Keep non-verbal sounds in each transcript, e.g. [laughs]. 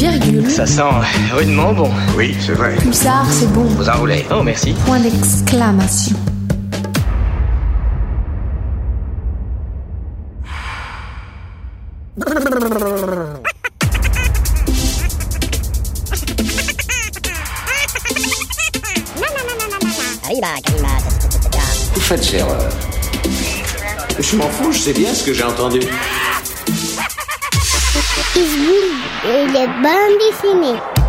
Virgule. Ça sent rudement bon. Oui, c'est vrai. Pulsar, c'est bon. Vous enroulez. Oh, merci. Point d'exclamation. Vous faites erreur. Je m'en fous, je sais bien ce que j'ai entendu. Et les bandes dessinées.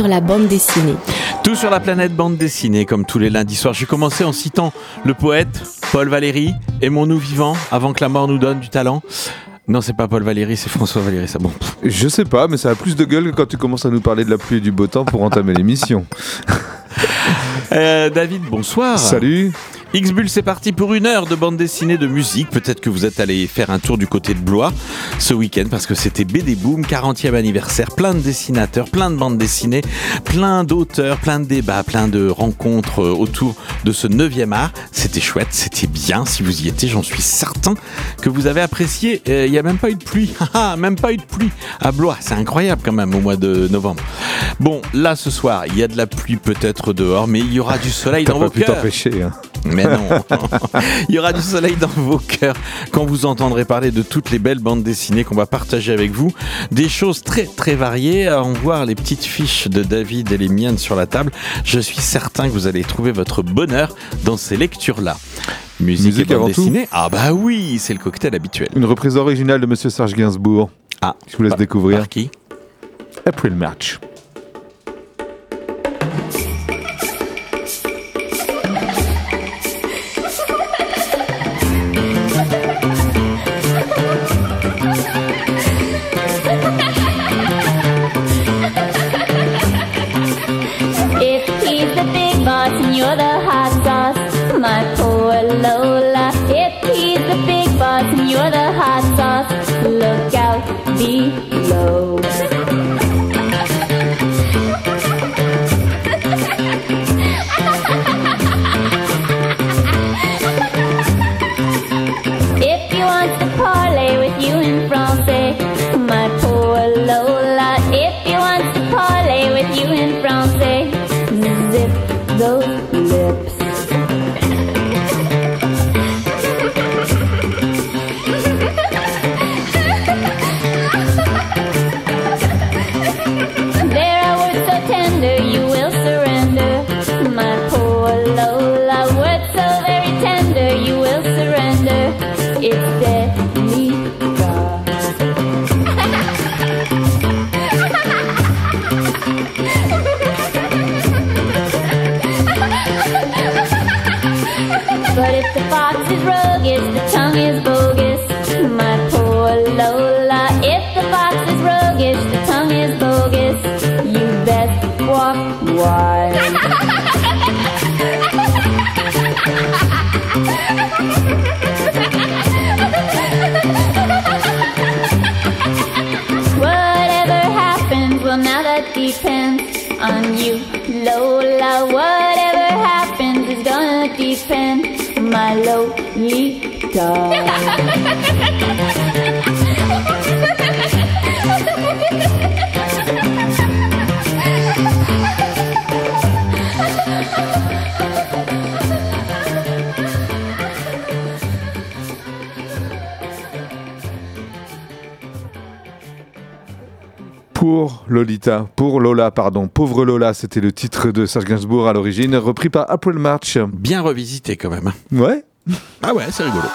Sur la bande dessinée. Tout sur la planète bande dessinée, comme tous les lundis soirs. J'ai commencé en citant le poète Paul Valéry, Aimons-nous vivants avant que la mort nous donne du talent. Non, c'est pas Paul Valéry, c'est François Valéry, ça bon. Je sais pas, mais ça a plus de gueule que quand tu commences à nous parler de la pluie et du beau temps pour entamer l'émission. Euh, David, bonsoir. Salut X-Bull, c'est parti pour une heure de bande dessinée de musique. Peut-être que vous êtes allé faire un tour du côté de Blois ce week-end parce que c'était BD Boom, 40e anniversaire. Plein de dessinateurs, plein de bandes dessinées, plein d'auteurs, plein de débats, plein de rencontres euh, autour de ce 9e art. C'était chouette, c'était bien. Si vous y étiez, j'en suis certain que vous avez apprécié. Euh, Il n'y a même pas eu de pluie. [laughs] Ah, même pas eu de pluie à Blois. C'est incroyable quand même au mois de novembre. Bon, là ce soir, il y a de la pluie peut-être dehors, mais il y aura du soleil T'as dans pas vos pu cœurs. t'empêcher. Hein. Mais non, [laughs] il y aura du soleil dans vos cœurs quand vous entendrez parler de toutes les belles bandes dessinées qu'on va partager avec vous. Des choses très très variées. À en voir les petites fiches de David et les miennes sur la table, je suis certain que vous allez trouver votre bonheur dans ces lectures-là. Musique, Musique et bande avant tout. dessinée Ah bah oui, c'est le cocktail habituel. Une reprise originale de Monsieur Serge Gainsbourg. Ah, Je vous laisse par- découvrir. Par qui? April March. You're the hot sauce, my poor Lola. If he's the big boss and you're the hot sauce, look out below. Those Lolita, pour Lola, pardon. Pauvre Lola, c'était le titre de Serge Gainsbourg à l'origine, repris par April March. Bien revisité quand même. Ouais. Ah ouais, c'est rigolo.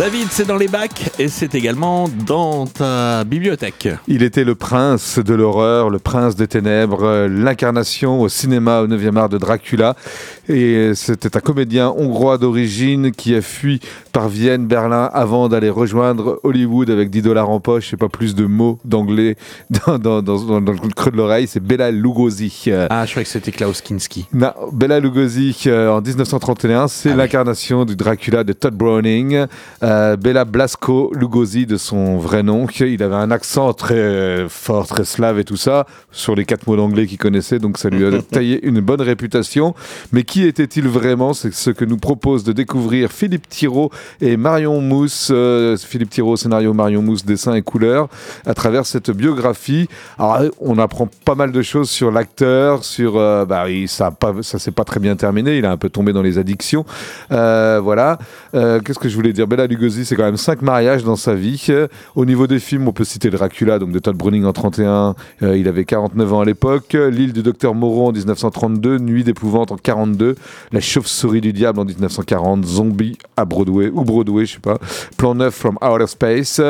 David, c'est dans les bacs et c'est également dans ta bibliothèque. Il était le prince de l'horreur, le prince des ténèbres, l'incarnation au cinéma au 9e art de Dracula. Et c'était un comédien hongrois d'origine qui a fui par Vienne, Berlin, avant d'aller rejoindre Hollywood avec 10 dollars en poche et pas plus de mots d'anglais [laughs] dans, dans- dans- dans le creux de l'oreille. C'est Bela Lugosi. Ah, je croyais que c'était Klaus Kinski. Non, Bela Lugosi euh, en 1931, c'est Ah oui. l'incarnation du Dracula de Todd Browning. Euh, Bela Blasco Lugosi de son vrai nom. Il avait un accent très fort, très slave et tout ça, sur les quatre mots d'anglais qu'il connaissait, donc ça lui a [laughs] taillé une bonne réputation. Mais qui était-il vraiment? C'est ce que nous propose de découvrir Philippe Thiraud et Marion Mousse. Euh, Philippe Thiraud, scénario, Marion Mousse, dessin et couleurs, à travers cette biographie. Alors, on apprend pas mal de choses sur l'acteur, sur euh, bah, ça ça s'est pas très bien terminé. Il a un peu tombé dans les addictions. Euh, voilà. Euh, Qu'est-ce que je voulais dire? Bella Lugosi, c'est quand même cinq mariages dans sa vie. Euh, Au niveau des films, on peut citer Dracula, donc de Todd Browning en 31. Euh, il avait 49 ans à l'époque. L'île du docteur Moreau en 1932. Nuit d'épouvante en 42. La chauve-souris du diable en 1940. Zombie à Broadway ou Broadway, je sais pas. Plan 9 from Outer Space.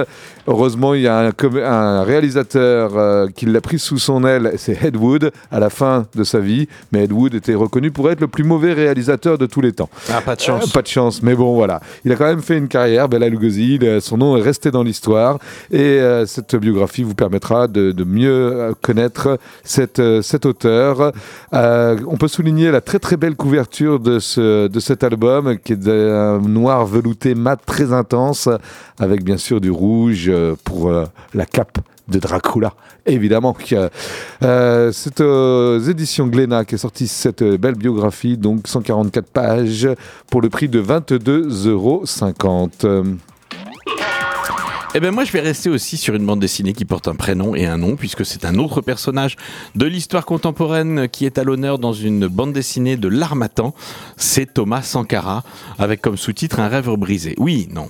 Heureusement, il y a un, réalisateur euh, qui l'a pris sous son aile, c'est Ed Wood, à la fin de sa vie. Mais Ed Wood était reconnu pour être le plus mauvais réalisateur de tous les temps. Ah, pas de chance. Euh, pas de chance, mais bon, voilà. Il a quand même fait une carrière, Bela Lugosi. euh, Son nom est resté dans l'histoire. Et euh, cette biographie vous permettra de, de mieux connaître cette, cet auteur. On peut souligner la très très belle couverture de, ce, de cet album, qui est d'un noir velouté mat très intense, avec bien sûr du rouge euh, pour euh, la cape de Dracula, évidemment. Euh, c'est aux éditions Glénat qui est sorti cette belle biographie, donc 144 pages, pour le prix de 22,50 euros. Eh ben moi je vais rester aussi sur une bande dessinée qui porte un prénom et un nom puisque c'est un autre personnage de l'histoire contemporaine qui est à l'honneur dans une bande dessinée de l'Armatan. C'est Thomas Sankara avec comme sous-titre Un rêve brisé. Oui, non.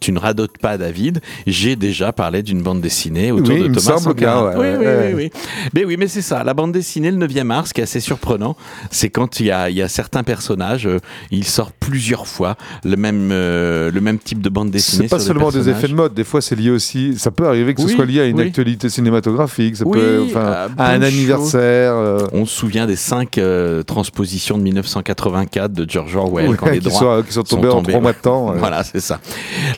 Tu ne radotes pas, David. J'ai déjà parlé d'une bande dessinée autour Oui, de il me Thomas Sankara. bien, ouais, oui, ouais, oui, oui. Mais oui, mais c'est ça. La bande dessinée, le 9e art, ce qui est assez surprenant, c'est quand il y a, il y a certains personnages, euh, ils sortent plusieurs fois le même, euh, le même type de bande dessinée. C'est pas sur seulement des effets de mode, des fois c'est lié aussi, ça peut arriver que ce soit lié à une actualité cinématographique, ça Oui, peut, enfin, à un anniversaire. euh, On se souvient des cinq euh, transpositions de 1984 de George Orwell quand les qui, droits sont, qui sont tombés en trois mois de temps. Voilà, c'est ça.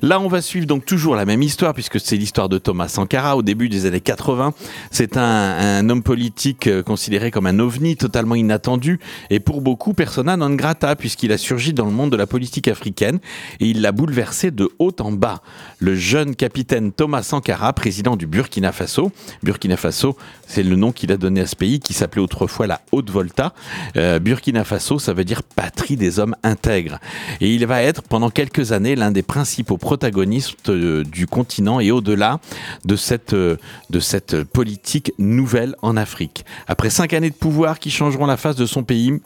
Là, on va suivre donc toujours la même histoire puisque c'est l'histoire de Thomas Sankara au début des années 80. C'est un, homme politique euh, considéré comme un ovni totalement inattendu et pour beaucoup persona non grata puisqu'il a surgi dans le monde de la politique africaine et il l'a bouleversé de haut en bas. Le jeune capitaine Thomas Sankara, président du Burkina Faso. Burkina Faso, c'est le nom qu'il a donné à ce pays qui s'appelait autrefois la Haute-Volta. Euh, Burkina Faso, ça veut dire patrie des hommes intègres. Et il va être pendant quelques années l'un des principaux protagonistes euh, du continent et au-delà de cette, euh, de cette politique nouvelle en Afrique. Après cinq années de pouvoir qui changeront la face de son pays,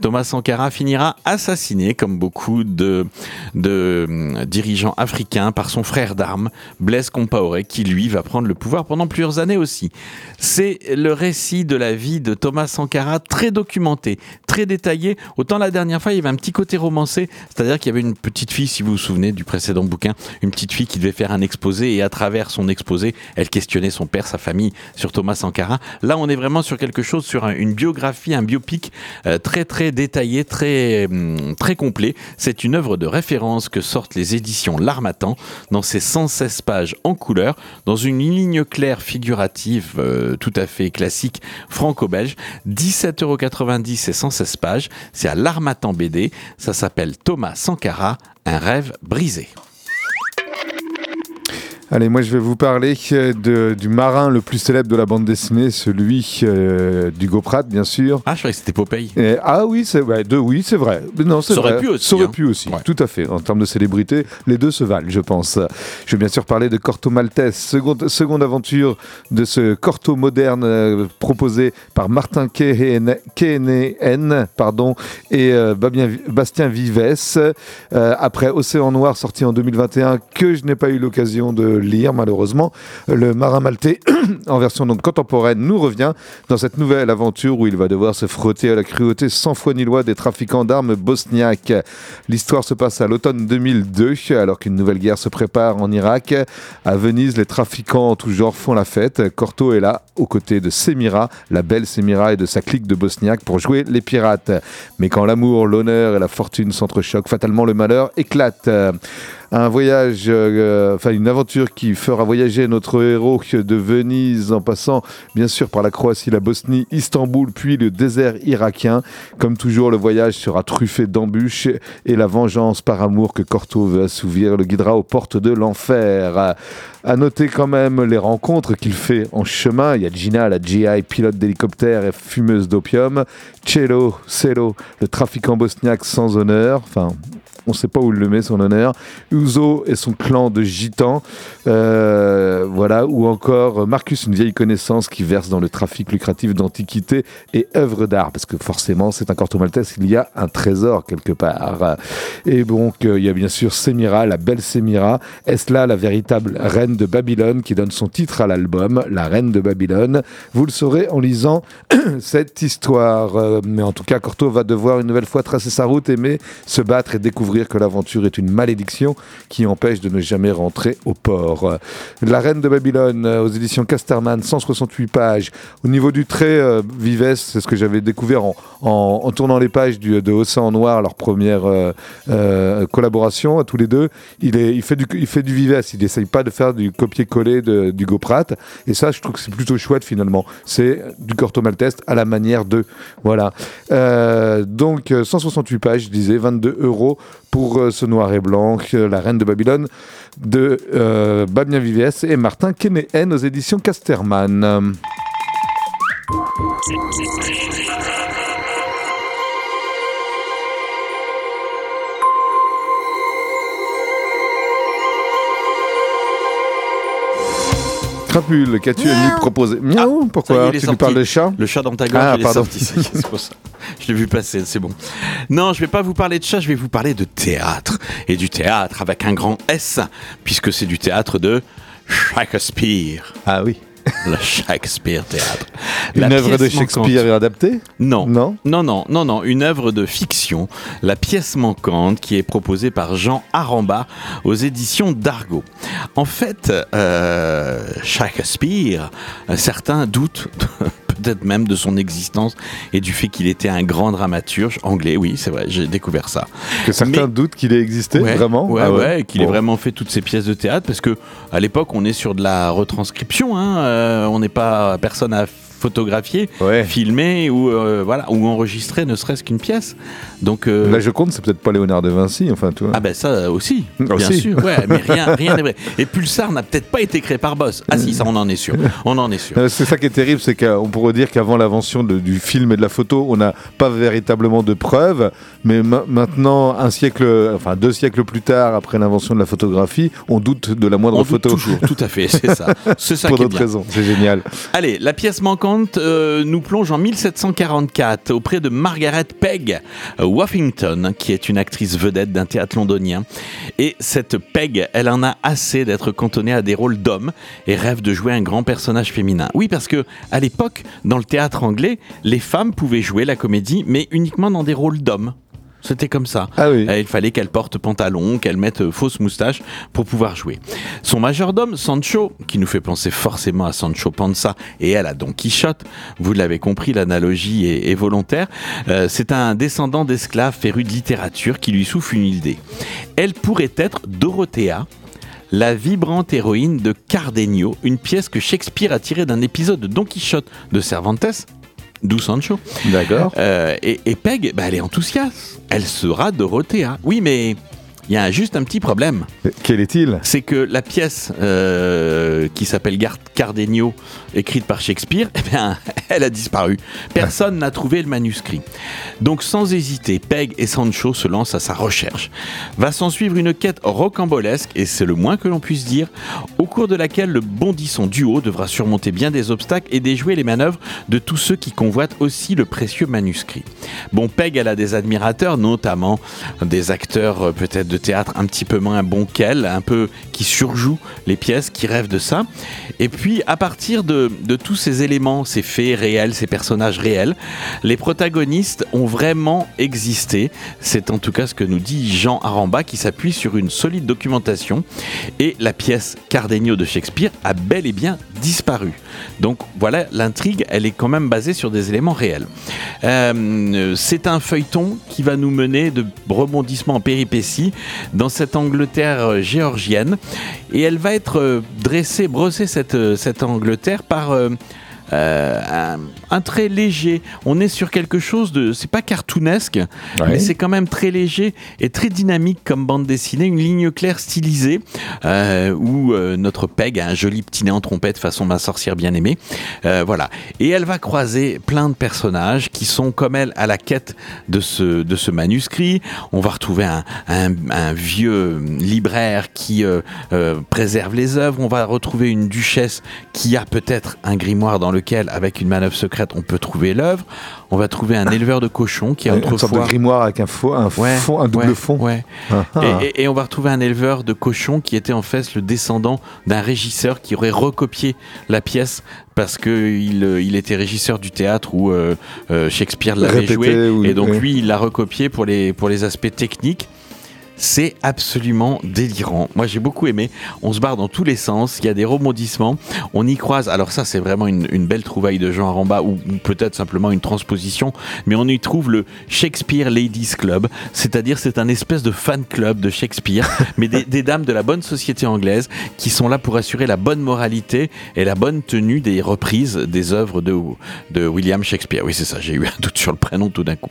Thomas Sankara finira assassiné, comme beaucoup de, hum, dirigeants africains, par son frère d'armes, Blaise Compaoré, qui lui va prendre le pouvoir pendant plusieurs années aussi. C'est le récit de la vie de Thomas Sankara, très documenté, très détaillé. Autant la dernière fois, il y avait un petit côté romancé, c'est-à-dire qu'il y avait une petite fille, si vous vous souvenez du précédent bouquin, une petite fille qui devait faire un exposé et à travers son exposé, elle questionnait son père, sa famille sur Thomas Sankara. Là, on est vraiment sur quelque chose, sur un- une biographie, un biopic euh, très très détaillé, très hum, très complet. C'est une œuvre de référence que sortent les éditions L'Armatan dans ses 116 pages en couleur, dans une ligne claire figurative euh, tout à fait classique franco-belge. 17,90€ et 116 pages. C'est à L'Armatan BD. Ça s'appelle Thomas Sankara, un rêve brisé. Allez, moi je vais vous parler euh, de- du marin le plus célèbre de la bande dessinée, celui euh, d'Hugo Pratt, bien sûr. Ah, je croyais que c'était Popeye. Et- ah oui, c'est ouais, oui, c'est vrai. Mais Non, c'est Ça aurait vrai. pu aussi, Ça aurait hein. pu aussi, Ouais. tout à fait. En termes de célébrité, les deux se valent, je pense. Je vais bien sûr parler de Corto Maltese, seconde, seconde aventure de ce Corto moderne euh, proposé par Martin Kehenen pardon, et euh, Bastien Vives. Après Océan Noir, sorti en 2021, que je n'ai pas eu l'occasion de le lire malheureusement. Le marin maltais, [clears throat] en version donc contemporaine, nous revient dans cette nouvelle aventure où il va devoir se frotter à la cruauté sans foi ni loi des trafiquants d'armes bosniaques. L'histoire se passe à l'automne 2002, alors qu'une nouvelle guerre se prépare en Irak. À Venise, les trafiquants en tout genre font la fête. Corto est là, aux côtés de Semira, la belle Semira et de sa clique de bosniaques pour jouer les pirates. Mais quand l'amour, l'honneur et la fortune s'entrechoquent, fatalement le malheur éclate. Un voyage, euh, enfin une aventure qui fera voyager notre héros de Venise en passant bien sûr par la Croatie, la Bosnie, Istanbul, puis le désert irakien. Comme toujours, le voyage sera truffé d'embûches et la vengeance par amour que Corto veut assouvir le guidera aux portes de l'enfer. À noter quand même les rencontres qu'il fait en chemin. Il y a Gina, la GI, pilote d'hélicoptère et fumeuse d'opium. Cello, Celo, le trafiquant bosniaque sans honneur. Enfin, on ne sait pas où le met son honneur. Uzo et son clan de gitans, euh, voilà, ou encore Marcus, une vieille connaissance qui verse dans le trafic lucratif d'antiquités et œuvres d'art, parce que forcément c'est un corto maltese, il y a un trésor quelque part. Et donc euh, il y a bien sûr Semira, la belle Semira, est-ce là la véritable reine de Babylone qui donne son titre à l'album, la reine de Babylone? Vous le saurez en lisant [clears throat] cette histoire. Euh, mais en tout cas, Corto va devoir une nouvelle fois tracer sa route, aimer, se battre et découvrir que l'aventure est une malédiction qui empêche de ne jamais rentrer au port. La Reine de Babylone euh, aux éditions Casterman, 168 pages. Au niveau du trait, euh, Vives, c'est ce que j'avais découvert en, en- tournant les pages de Océan Noir, leur première euh, euh, collaboration à tous les deux. Il, fait du, il Vives, il n'essaye pas de faire du copier-coller du Goprat. Et ça, je trouve que c'est plutôt chouette finalement. C'est du Corto Maltese à la manière de. Voilà. Donc, euh, 168 pages, je disais, 22 euros pour euh, ce noir et blanc, La Reine de Babylone, de euh, Babien et Martin Kenéen aux éditions Casterman. Crapule, qu'as-tu à nous proposer Miaou Ah, Ça Pourquoi est Tu sorti. nous parles de chat Le chat dans ta gorge, Ah, il est pardon. sorti. ça c'est pour ça. [laughs] Je l'ai vu passer, c'est bon. Non, je vais pas vous parler de chat, je vais vous parler de théâtre. Et du théâtre avec un grand S, puisque c'est du théâtre de Shakespeare. Ah oui. Le Shakespeare théâtre. Une œuvre de manquante. Shakespeare adaptée? Non. Non? Non, non, non, non. Une œuvre de fiction, La pièce manquante, qui est proposée par Jean Aramba aux éditions d'Argo. En fait, euh, Shakespeare, euh, certains doutent peut-être même de son existence et du fait qu'il était un grand dramaturge anglais. Oui, c'est vrai, j'ai découvert ça. Que certains Mais- doutent qu'il ait existé, Ouais, vraiment Ouais, Ah ouais, qu'il ait vraiment fait toutes ces pièces de théâtre parce que à l'époque, on est sur de la retranscription. Hein, euh, on n'est pas personne à photographier, Ouais. filmer ou euh, voilà ou enregistrer ne serait-ce qu'une pièce. Donc euh, La Joconde, c'est peut-être pas Léonard de Vinci, enfin, tu vois. ah ben ça euh, aussi, bien Aussi. sûr. Ouais, mais rien, rien n'est vrai. Et Pulsar n'a peut-être pas été créé par Boss. Ah si, ça on en est sûr. On en est sûr. Euh, C'est ça qui est terrible, c'est qu'on pourrait dire qu'avant l'invention du film et de la photo, on n'a pas véritablement de preuves, mais ma- maintenant, un siècle, enfin deux siècles plus tard, après l'invention de la photographie, on doute de la moindre On doute photo. toujours, tout à fait, c'est ça. C'est ça [laughs] Pour d'autres raisons, c'est génial. Allez, la pièce manquante euh, nous plonge en 1744 auprès de Margaret Peg euh, Woffington, qui est une actrice vedette d'un théâtre londonien. Et cette Peg, elle en a assez d'être cantonnée à des rôles d'hommes et rêve de jouer un grand personnage féminin. Oui, parce que à l'époque, dans le théâtre anglais, les femmes pouvaient jouer la comédie, mais uniquement dans des rôles d'hommes. C'était comme ça. Ah oui. Euh, Il fallait qu'elle porte pantalon, qu'elle mette euh, fausse moustache pour pouvoir jouer. Son majordome, Sancho, qui nous fait penser forcément à Sancho Panza et elle à Don Quichotte, vous l'avez compris, l'analogie est, est volontaire, euh, c'est un descendant d'esclaves féru de littérature qui lui souffle une idée. Elle pourrait être Dorothea, la vibrante héroïne de Cardenio, une pièce que Shakespeare a tirée d'un épisode de Don Quichotte de Cervantes, d'où Sancho. D'accord. Euh, et, et Peg, bah, elle est enthousiaste. Elle sera Dorothea. Oui, mais il y a juste un petit problème. Quel est-il? C'est que la pièce euh, qui s'appelle Cardenio, écrite par Shakespeare, [laughs] eh bien, elle a disparu. Personne n'a trouvé le manuscrit. Donc, sans hésiter, Peg et Sancho se lancent à sa recherche. Va s'en suivre une quête rocambolesque, et c'est le moins que l'on puisse dire, au cours de laquelle le bondissant duo devra surmonter bien des obstacles et déjouer les manœuvres de tous ceux qui convoitent aussi le précieux manuscrit. Bon, Peg, elle a des admirateurs, notamment des acteurs euh, peut-être de théâtre un petit peu moins bon qu'elle, un peu qui surjoue les pièces, qui rêve de ça. Et puis, à partir de, de tous ces éléments, ces faits réels, ces personnages réels, les protagonistes ont vraiment existé. C'est en tout cas ce que nous dit Jean Aramba, qui s'appuie sur une solide documentation. Et la pièce Cardenio de Shakespeare a bel et bien disparu. Donc voilà, l'intrigue, elle est quand même basée sur des éléments réels. Euh, c'est un feuilleton qui va nous mener de rebondissement en péripéties dans cette Angleterre euh, géorgienne. Et elle va être euh, dressée, brossée cette, euh, cette Angleterre par... euh, un, un trait léger. On est sur quelque chose de, c'est pas cartoonesque, mais c'est quand même très léger et très dynamique comme bande dessinée, une ligne claire stylisée euh, où euh, notre Peg a un joli petit nez en trompette façon ma sorcière bien aimée. Voilà. Et elle va croiser plein de personnages qui sont comme elle à la quête de ce, de ce manuscrit. On va retrouver un, un- un vieux libraire qui préserve les œuvres. On va retrouver une duchesse qui a peut-être un grimoire dans lequel, avec une manœuvre secrète, on peut trouver l'œuvre. On va trouver un éleveur de cochons qui a Une sorte de autrefois grimoire avec un, faux, un, Ouais, fond, un double ouais, fond. ouais. Ah, ah. Et, et- et on va retrouver un éleveur de cochons qui était en fait le descendant d'un régisseur qui aurait recopié la pièce parce qu'il il était régisseur du théâtre où euh, euh, Shakespeare l'avait joué. ou- et donc lui, il l'a recopié pour les, pour les aspects techniques. C'est absolument délirant. Moi, j'ai beaucoup aimé. On se barre dans tous les sens. Il y a des rebondissements. On y croise. Alors ça, c'est vraiment une, belle trouvaille de Jean Aramba ou, ou peut-être simplement une transposition. Mais on y trouve le Shakespeare Ladies Club. C'est-à-dire, c'est un espèce de fan club de Shakespeare, [laughs] mais des, des dames de la bonne société anglaise qui sont là pour assurer la bonne moralité et la bonne tenue des reprises des œuvres de, de William Shakespeare. Oui, c'est ça. J'ai eu un doute sur le prénom tout d'un coup.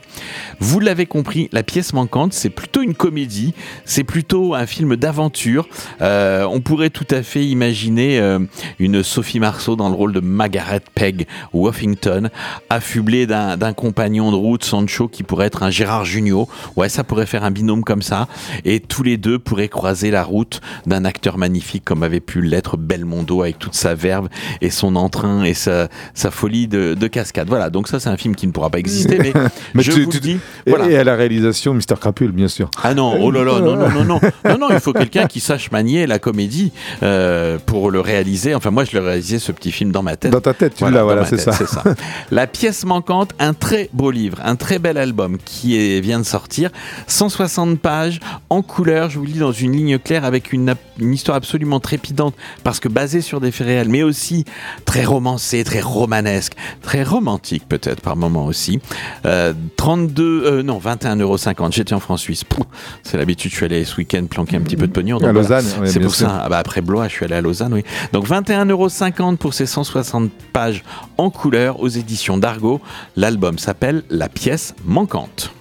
Vous l'avez compris, la pièce manquante, c'est plutôt une comédie, c'est plutôt un film d'aventure. Euh, on pourrait tout à fait imaginer euh, une Sophie Marceau dans le rôle de Margaret Peg Woffington, affublée d'un compagnon de route, Sancho, qui pourrait être un Gérard Jugnot. Ouais, ça pourrait faire un binôme comme ça. Et tous les deux pourraient croiser la route d'un acteur magnifique comme avait pu l'être Belmondo avec toute sa verve et son entrain et sa, sa folie de, de cascade. Voilà, donc ça c'est un film qui ne pourra pas exister, mais, [laughs] Mais je tu- vous tu- dis. Et, Voilà. et à la réalisation, Mister Crapule, bien sûr. Ah non, oh là là, non, non, non, non, [laughs] non, non, il faut quelqu'un qui sache manier la comédie euh, pour le réaliser. Enfin, moi, je le réalisais ce petit film dans ma tête. Dans ta tête, tu l'as, voilà, c'est ça. La pièce manquante, un très beau livre, un très bel album qui est- vient de sortir, 160 pages en couleur, je vous le dis dans une ligne claire avec une, histoire absolument trépidante parce que basée sur des faits réels, mais aussi très romancée, très romanesque, très romantique peut-être par moment aussi. Euh, 32, euh, non 21,50 euros. J'étais en France suisse. C'est l'habitude. Je suis allé ce week-end planquer un petit peu de pognon. donc À voilà. Lausanne, C'est pour sûr. ça. Ah bah après Blois, je suis allé à Lausanne, oui. Donc 21,50 euros pour ces 160 pages en couleur aux éditions d'Argo. L'album s'appelle La pièce manquante.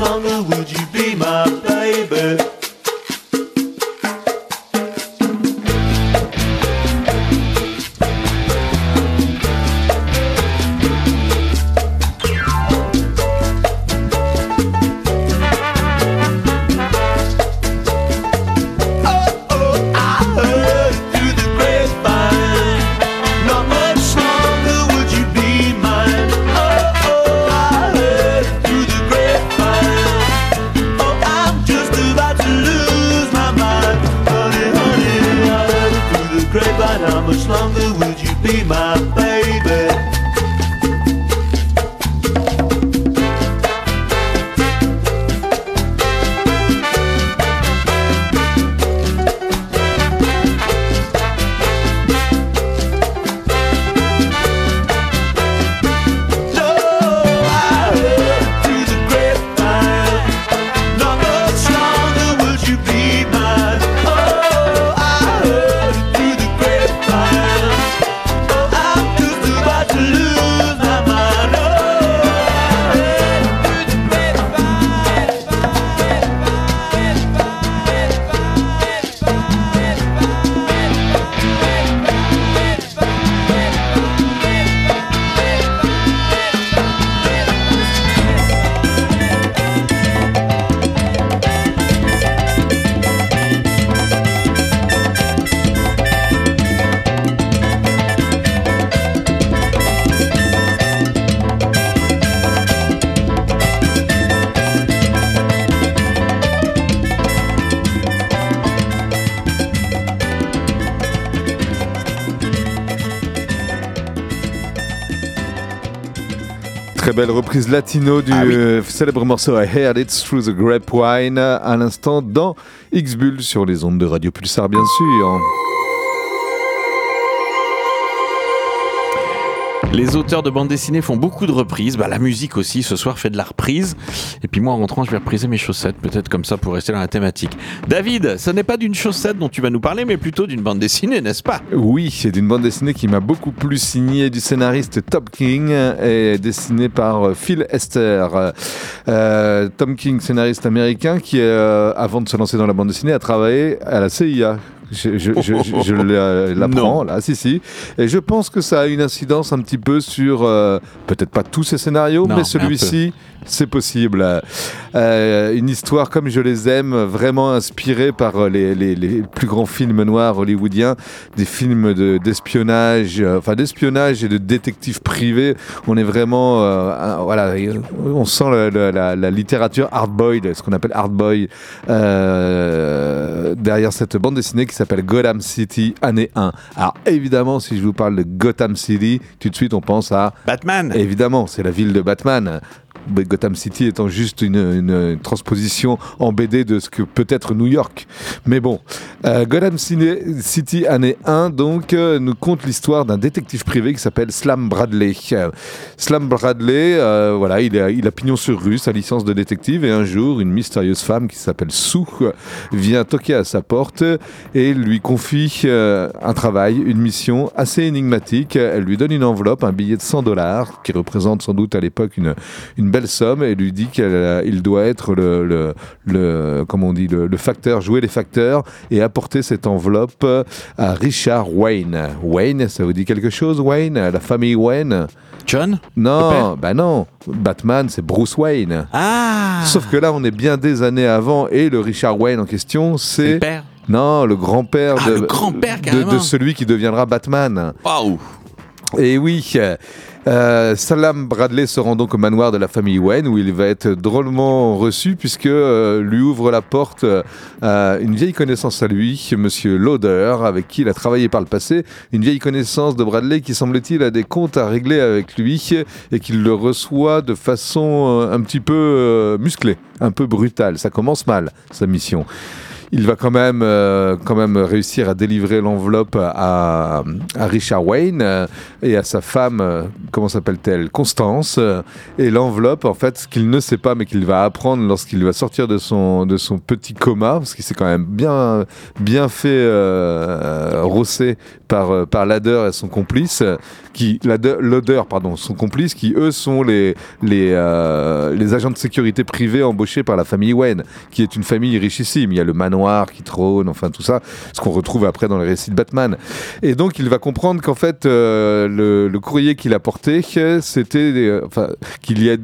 Grapevine, how Très belle reprise latino du Ah oui. euh, célèbre morceau I Heard It Through the Grapevine à l'instant dans X-Bull sur les ondes de Radio Pulsar bien sûr. Les auteurs de bande dessinée font beaucoup de reprises. Bah, la musique aussi, ce soir, fait de la reprise. Et puis moi, en rentrant, je vais repriser mes chaussettes, peut-être comme ça pour rester dans la thématique. David, ce n'est pas d'une chaussette dont tu vas nous parler, mais plutôt d'une bande dessinée, n'est-ce pas? Oui, c'est d'une bande dessinée qui m'a beaucoup plu, signée du scénariste Tom King et dessinée par euh, Phil Esther. Euh, Tom King, scénariste américain, qui, euh, avant de se lancer dans la bande dessinée, a travaillé à la CIA. Je, je, je, je- je l'a- [laughs] l'apprends, là, si, si. Et je pense que ça a une incidence un petit peu sur, euh, peut-être pas tous ces scénarios, Non, mais celui-ci, c'est possible. Euh, une histoire comme je les aime, vraiment inspirée par les, les- les plus grands films noirs hollywoodiens, des films de- d'espionnage, euh, enfin d'espionnage et de détective privé. On est vraiment, euh, voilà, on sent la, la- la- la littérature hard boy, ce qu'on appelle hard boy, euh, derrière cette bande dessinée qui s'appelle Gotham City année 1. Alors évidemment, si je vous parle de Gotham City, tout de suite on pense à Batman Évidemment, c'est la ville de Batman. Gotham City étant juste une, transposition en BD de ce que peut être New York. Mais bon, euh, Gotham City année 1 donc euh, nous conte l'histoire d'un détective privé qui s'appelle Slam Bradley. Euh, Slam Bradley, voilà, il a, pignon sur rue, sa licence de détective, et un jour, une mystérieuse femme qui s'appelle Sue vient toquer à sa porte et lui confie un travail, une mission assez énigmatique. Elle lui donne une enveloppe, un billet de 100 dollars, qui représente sans doute à l'époque une belle somme, et lui dit qu'il doit être le, le, le- comment on dit, le, le facteur, jouer les facteurs, et apporter cette enveloppe à Richard Wayne. Wayne, ça vous dit quelque chose, Wayne? La famille Wayne? John? Non, bah non. Batman, c'est Bruce Wayne. Ah Sauf que là, on est bien des années avant, et le Richard Wayne en question, C'est le père? Non, le grand-père Ah, de, de celui qui deviendra Batman. Waouh Et oui, euh, Salam Bradley se rend donc au manoir de la famille Wayne où il va être drôlement reçu puisque euh, lui ouvre la porte euh, une vieille connaissance à lui, Monsieur Lauder, avec qui il a travaillé par le passé. Une vieille connaissance de Bradley qui semble-t-il a des comptes à régler avec lui et qu'il le reçoit de façon euh, un petit peu euh, musclée, un peu brutale. Ça commence mal, sa mission. Il va quand même, euh, quand même réussir à délivrer l'enveloppe à, à Richard Wayne euh, et à sa femme, euh, comment s'appelle-t-elle Constance. Et l'enveloppe, en fait, ce qu'il ne sait pas, mais qu'il va apprendre lorsqu'il va sortir de son, de son petit coma, parce qu'il s'est quand même bien, bien fait rosser par, par Lader et son complice, qui, Loder, pardon, son complice, qui eux sont les, les, euh, les agents de sécurité privés embauchés par la famille Wayne, qui est une famille richissime. Il y a le manoir qui trône, enfin tout ça, ce qu'on retrouve après dans les récits de Batman. Et donc il va comprendre qu'en fait, euh, le, courrier qu'il a porté, c'était, euh, enfin, qu'il y a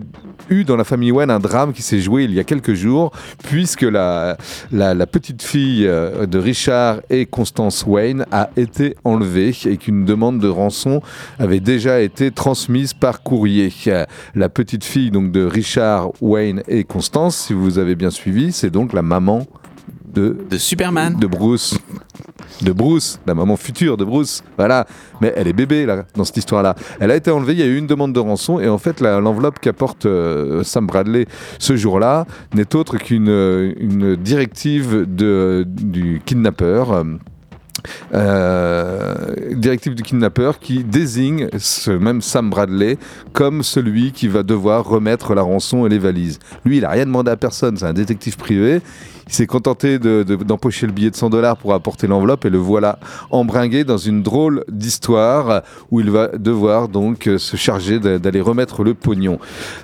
eu dans la famille Wayne un drame qui s'est joué il y a quelques jours, puisque la, la, petite fille de Richard et Constance Wayne a été enlevée et qu'une demande de rançon avait déjà été transmise par courrier. La petite fille donc de Richard Wayne et Constance, si vous avez bien suivi, c'est donc la maman de, De Superman. de Bruce. De Bruce, la maman future de Bruce. Voilà. Mais elle est bébé, là, dans cette histoire-là. Elle a été enlevée, il y a eu une demande de rançon, et en fait, l'enveloppe qu'apporte euh, Sam Bradley ce jour-là n'est autre qu'une euh, une directive de, du kidnappeur. euh, euh, directive du kidnappeur qui désigne ce même Sam Bradley comme celui qui va devoir remettre la rançon et les valises. Lui, il a rien demandé à personne, c'est un détective privé. Il s'est contenté de- de- d'empocher le billet de 100 dollars pour apporter l'enveloppe et le voilà embringué dans une drôle d'histoire où il va devoir donc euh, se charger d'aller remettre le pognon.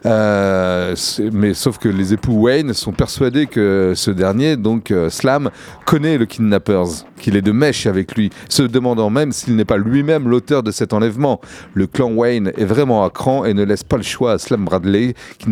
Euh, mais sauf que les époux Wayne sont persuadés que ce dernier, donc euh, Slam, connaît le kidnappers, qu'il est de mèche avec lui, se demandant même s'il n'est pas lui-même l'auteur de cet enlèvement. Le clan Wayne est vraiment à cran et ne laisse pas le choix à Slam Bradley, qui,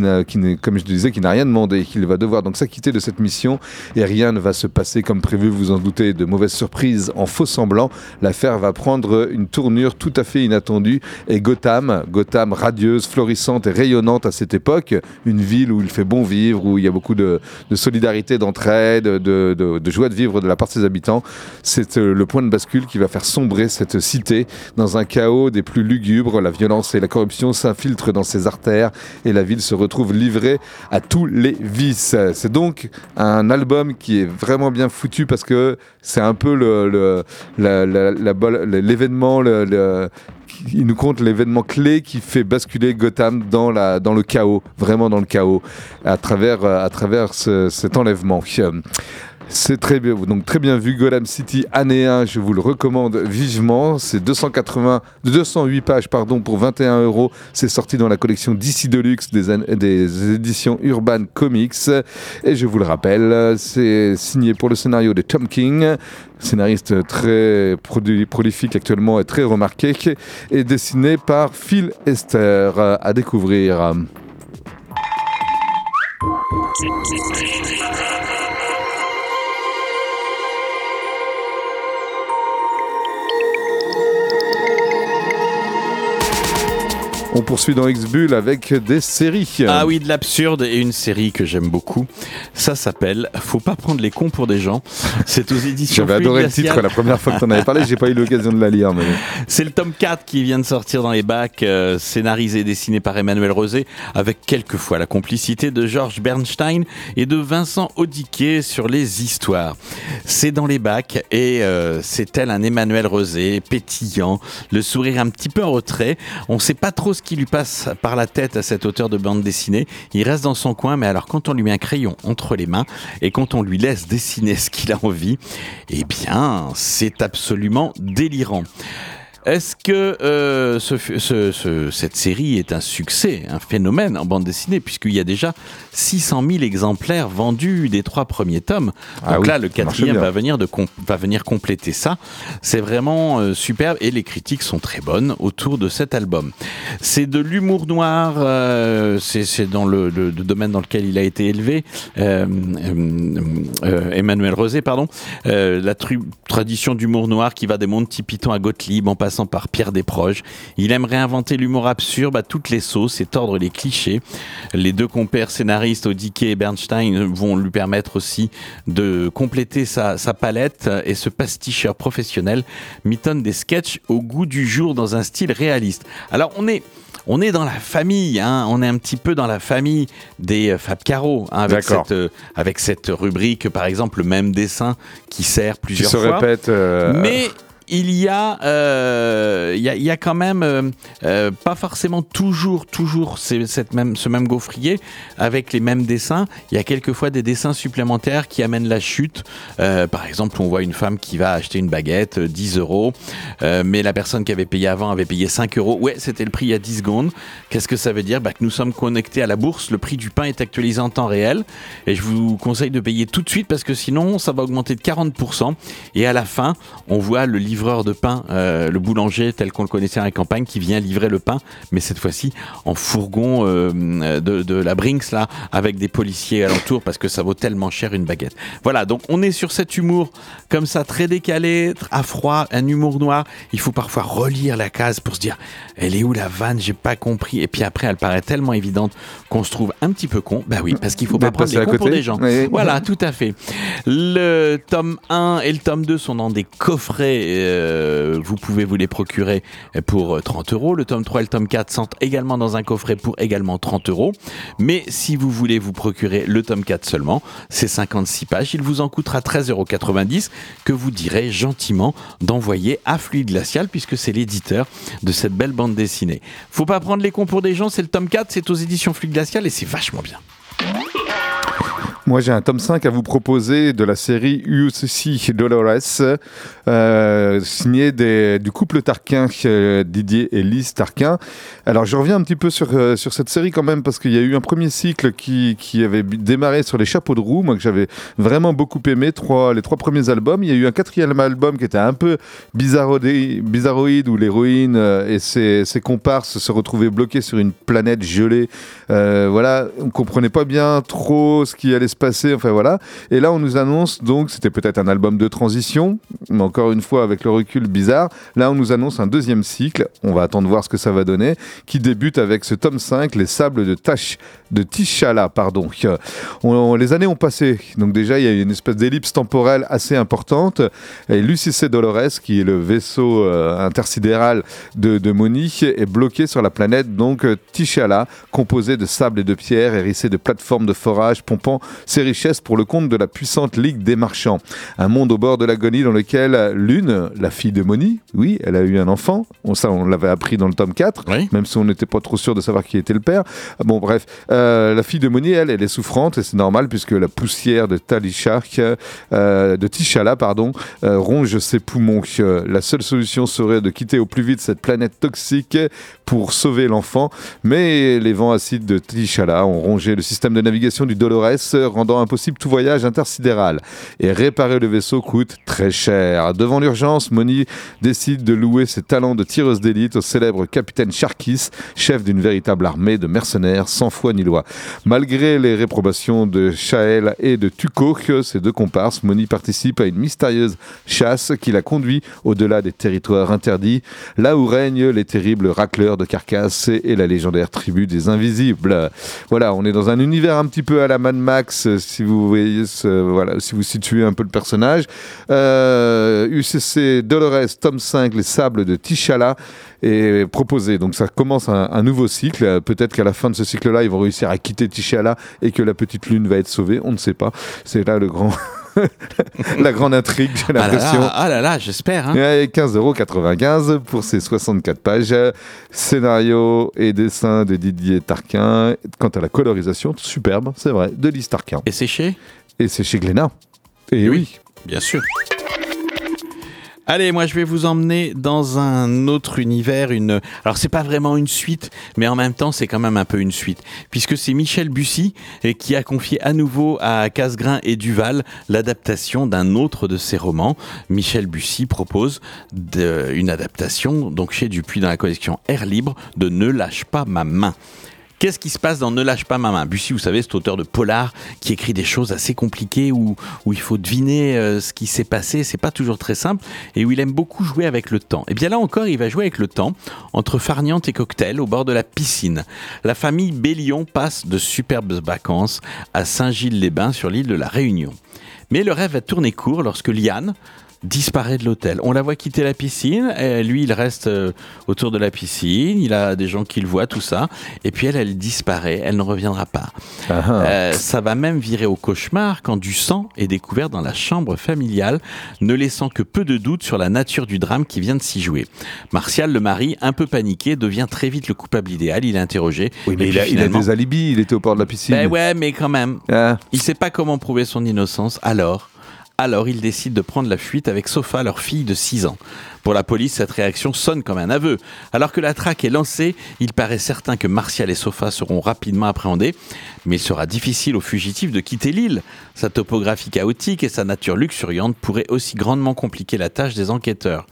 comme je disais, qui n'a rien demandé, qu'il va devoir donc s'acquitter de cette mission et rien ne va se passer comme prévu, vous en doutez, de mauvaises surprises en faux semblant. L'affaire va prendre une tournure tout à fait inattendue et Gotham, Gotham radieuse, florissante et rayonnante à cette époque, une ville où il fait bon vivre, où il y a beaucoup de, solidarité, d'entraide, de, de- de joie de vivre de la part de ses habitants, c'est euh, le point de bascule qui va faire sombrer cette cité dans un chaos des plus lugubres. La violence et la corruption s'infiltrent dans ses artères et la ville se retrouve livrée à tous les vices. C'est donc un album qui est vraiment bien foutu parce que c'est un peu l'événement, il nous compte l'événement clé qui fait basculer Gotham dans, le chaos, vraiment dans le chaos, à travers, à travers ce- cet enlèvement. C'est très bien, vu. Gotham City année 1, je vous le recommande vivement. C'est 280, 208 pages pardon pour 21 euros. C'est sorti dans la collection DC Deluxe des, des éditions Urban Comics. Et je vous le rappelle, c'est signé pour le scénario de Tom King, scénariste très prolifique actuellement et très remarqué, et dessiné par Phil Esther à découvrir. Poursuit dans X-Bull avec des séries. Ah oui, de l'absurde et une série que j'aime beaucoup. Ça s'appelle Faut pas prendre les cons pour des gens. C'est aux éditions. J'avais adoré le titre la première fois que tu en avais parlé, j'ai pas eu l'occasion de la lire. Mais... [laughs] C'est le tome 4 qui vient de sortir dans les bacs, euh, scénarisé et dessiné par Emmanuel Rosé, avec quelquefois la complicité de Georges Bernstein et de Vincent Audiquet sur les histoires. C'est dans les bacs et euh, c'est tel un Emmanuel Rosé, pétillant, le sourire un petit peu en retrait. On sait pas trop ce qui passe par la tête à cet auteur de bande dessinée. Il reste dans son coin, mais alors quand on lui met un crayon entre les mains et quand on lui laisse dessiner ce qu'il a envie, eh bien, c'est absolument délirant. Est-ce que euh, ce- ce- ce- cette série est un succès, un phénomène en bande dessinée, puisqu'il y a déjà 600 000 exemplaires vendus des trois premiers tomes Donc Ah oui, là, le quatrième va venir, de com- va venir compléter ça. C'est vraiment euh, superbe et les critiques sont très bonnes autour de cet album. C'est de l'humour noir, euh, c'est dans le, le- le domaine dans lequel il a été élevé, Emmanuel Rosé, pardon. La tradition d'humour noir qui va des Monty Python à Gottlieb en passant passant par Pierre Desproges. Il aime réinventer l'humour absurde à toutes les sauces et tordre les clichés. Les deux compères scénaristes, Odike et Bernstein, vont lui permettre aussi de compléter sa, sa palette et ce pasticheur professionnel mitonne des sketchs au goût du jour dans un style réaliste. Alors on est on est dans la famille, hein, on est un petit peu dans la famille des euh, Fab Caro, hein, avec, D'accord. cette, euh, avec cette rubrique, par exemple, le même dessin qui sert Qui plusieurs se fois. répète. euh, Mais il y a, euh, il y a, il y a quand même euh, euh, pas forcément toujours, toujours cette même, ce même gaufrier avec les mêmes dessins. Il y a quelquefois des dessins supplémentaires qui amènent la chute. Par exemple, on voit une femme qui va acheter une baguette, euh, 10 euros, mais la personne qui avait payé avant avait payé 5 euros. Ouais, c'était le prix il y a 10 secondes. Qu'est-ce que ça veut dire? Bah, Que nous sommes connectés à la bourse. Le prix du pain est actualisé en temps réel. Et je vous conseille de payer tout de suite parce que sinon, ça va augmenter de 40%. Et à la fin, on voit le livreur de pain, euh, le boulanger tel qu'on le connaissait à la campagne, qui vient livrer le pain, mais cette fois-ci en fourgon euh, de, de la Brinks, là, avec des policiers alentour parce que ça vaut tellement cher une baguette. Voilà, donc on est sur cet humour comme ça, très décalé, à froid, un humour noir. Il faut parfois relire la case pour se dire, elle est où la vanne? J'ai pas compris. Et puis après, elle paraît tellement évidente qu'on se trouve un petit peu con. Bah oui, parce qu'il faut pas D'être prendre les cons pour des gens. Oui. Voilà, tout à fait. Le tome 1 et le tome 2 sont dans des coffrets. Euh, vous pouvez vous les procurer pour euh, 30 euros. Le tome 3 et le tome 4 sont également dans un coffret pour également 30 euros. Mais si vous voulez vous procurer le tome 4 seulement, c'est 56 pages. Il vous en coûtera 13,90 euros que vous direz gentiment d'envoyer à Fluide Glacial puisque c'est l'éditeur de cette belle bande dessinée. Faut pas prendre les cons pour des gens, c'est le tome 4, c'est aux éditions Fluide Glacial et c'est vachement bien. Moi, j'ai un tome 5 à vous proposer de la série UCC Dolores, euh, signé du couple Tarquin, euh, Didier et Lise Tarquin. Alors, je reviens un petit peu sur, euh, sur cette série quand même, parce qu'il y a eu un premier cycle qui, qui avait démarré sur les chapeaux de roue, moi que j'avais vraiment beaucoup aimé, trois, les trois premiers albums. Il y a eu un quatrième album qui était un peu bizarroïde, où l'héroïne euh, et ses, ses comparses se retrouvaient bloqués sur une planète gelée. Voilà, on comprenait pas bien trop ce qui allait se passer. Enfin voilà. Et là, on nous annonce donc, c'était peut-être un album de transition, mais encore une fois avec le recul bizarre. Là, on nous annonce un deuxième cycle. On va attendre voir ce que ça va donner, qui débute avec ce tome 5, Les Sables de Tash, de Tishala, pardon. On- on- les années ont passé, donc déjà il y a une espèce d'ellipse temporelle assez importante. Et l'UCC Dolores, qui est le vaisseau euh, intersidéral de, de Moni, est bloqué sur la planète donc euh, Tishala, composée de sable et de pierre, hérissée de plateformes de forage, pompant ses richesses pour le compte de la puissante Ligue des Marchands. Un monde au bord de l'agonie dans lequel l'une, la fille de Moni, oui, elle a eu un enfant, on, ça on l'avait appris dans le tome 4, Oui. même si on n'était pas trop sûr de savoir qui était le père. Bon, bref, euh, la fille de Moni, elle, elle est souffrante et c'est normal puisque la poussière de Talisha, euh, de Tishala, pardon, euh, ronge ses poumons. La seule solution serait de quitter au plus vite cette planète toxique pour sauver l'enfant, mais les vents acides de Tishala ont rongé le système de navigation du Dolores, rendant impossible tout voyage intersidéral. Et réparer le vaisseau coûte très cher. Devant l'urgence, Moni décide de louer ses talents de tireuse d'élite au célèbre capitaine Sharkis, chef d'une véritable armée de mercenaires sans foi ni loi. Malgré les réprobations de Shael et de Tuco, ces deux comparses, Moni participe à une mystérieuse chasse qui la conduit au-delà des territoires interdits, là où règnent les terribles racleurs de carcasses et la légendaire tribu des invisibles. Voilà, on est dans un univers un petit peu à la Mad Max, euh, si vous voyez, ce- voilà, si vous situez un peu le personnage. Euh, UCC Dolores, tome 5, Les Sables de Tishala est proposé. Donc ça commence un, un nouveau cycle. Euh, Peut-être qu'à la fin de ce cycle-là, ils vont réussir à quitter Tishala et que la petite lune va être sauvée. On ne sait pas. C'est là le grand, [laughs] [laughs] la grande intrigue, j'ai Ah l'impression. là, ah là là, j'espère. hein. Et 15,95€ pour ces 64 pages. Scénario et dessin de Didier Tarquin. Quant à la colorisation, superbe, c'est vrai, de Lise Tarquin. Et c'est chez Et c'est chez Glénat. Et oui. Bien sûr. Allez, moi je vais vous emmener dans un autre univers, une. Alors c'est pas vraiment une suite, mais en même temps c'est quand même un peu une suite, puisque c'est Michel Bussy qui a confié à nouveau à Casgrain et Duval l'adaptation d'un autre de ses romans. Michel Bussy propose une adaptation, donc chez Dupuis dans la collection Air Libre, de Ne lâche pas ma main. Qu'est-ce qui se passe dans Ne lâche pas ma main? Bussy, vous savez, cet auteur de polar qui écrit des choses assez compliquées où, où il faut deviner euh, ce qui s'est passé. C'est pas toujours très simple et où il aime beaucoup jouer avec le temps. Et bien là encore, il va jouer avec le temps entre farniente et cocktail au bord de la piscine. La famille Bélion passe de superbes vacances à Saint-Gilles-les-Bains sur l'île de la Réunion. Mais le rêve va tourner court lorsque Liane disparaît de l'hôtel. On la voit quitter la piscine, et lui il reste euh, autour de la piscine, il a des gens qui le voient, tout ça, et puis elle, elle disparaît, elle ne reviendra pas. Ah, ah. Euh, ça va même virer au cauchemar quand du sang est découvert dans la chambre familiale, ne laissant que peu de doutes sur la nature du drame qui vient de s'y jouer. Martial, le mari, un peu paniqué, devient très vite le coupable idéal, il est interrogé. Oui, mais il a, il des alibis, il était au port de la piscine. ben ouais, mais quand même. Ah. Il sait pas comment prouver son innocence, alors, alors il décide de prendre la fuite avec Sofa, leur fille de 6 ans. Pour la police, cette réaction sonne comme un aveu. Alors que la traque est lancée, il paraît certain que Martial et Sofa seront rapidement appréhendés, mais il sera difficile aux fugitifs de quitter l'île. Sa topographie chaotique et sa nature luxuriante pourraient aussi grandement compliquer la tâche des enquêteurs.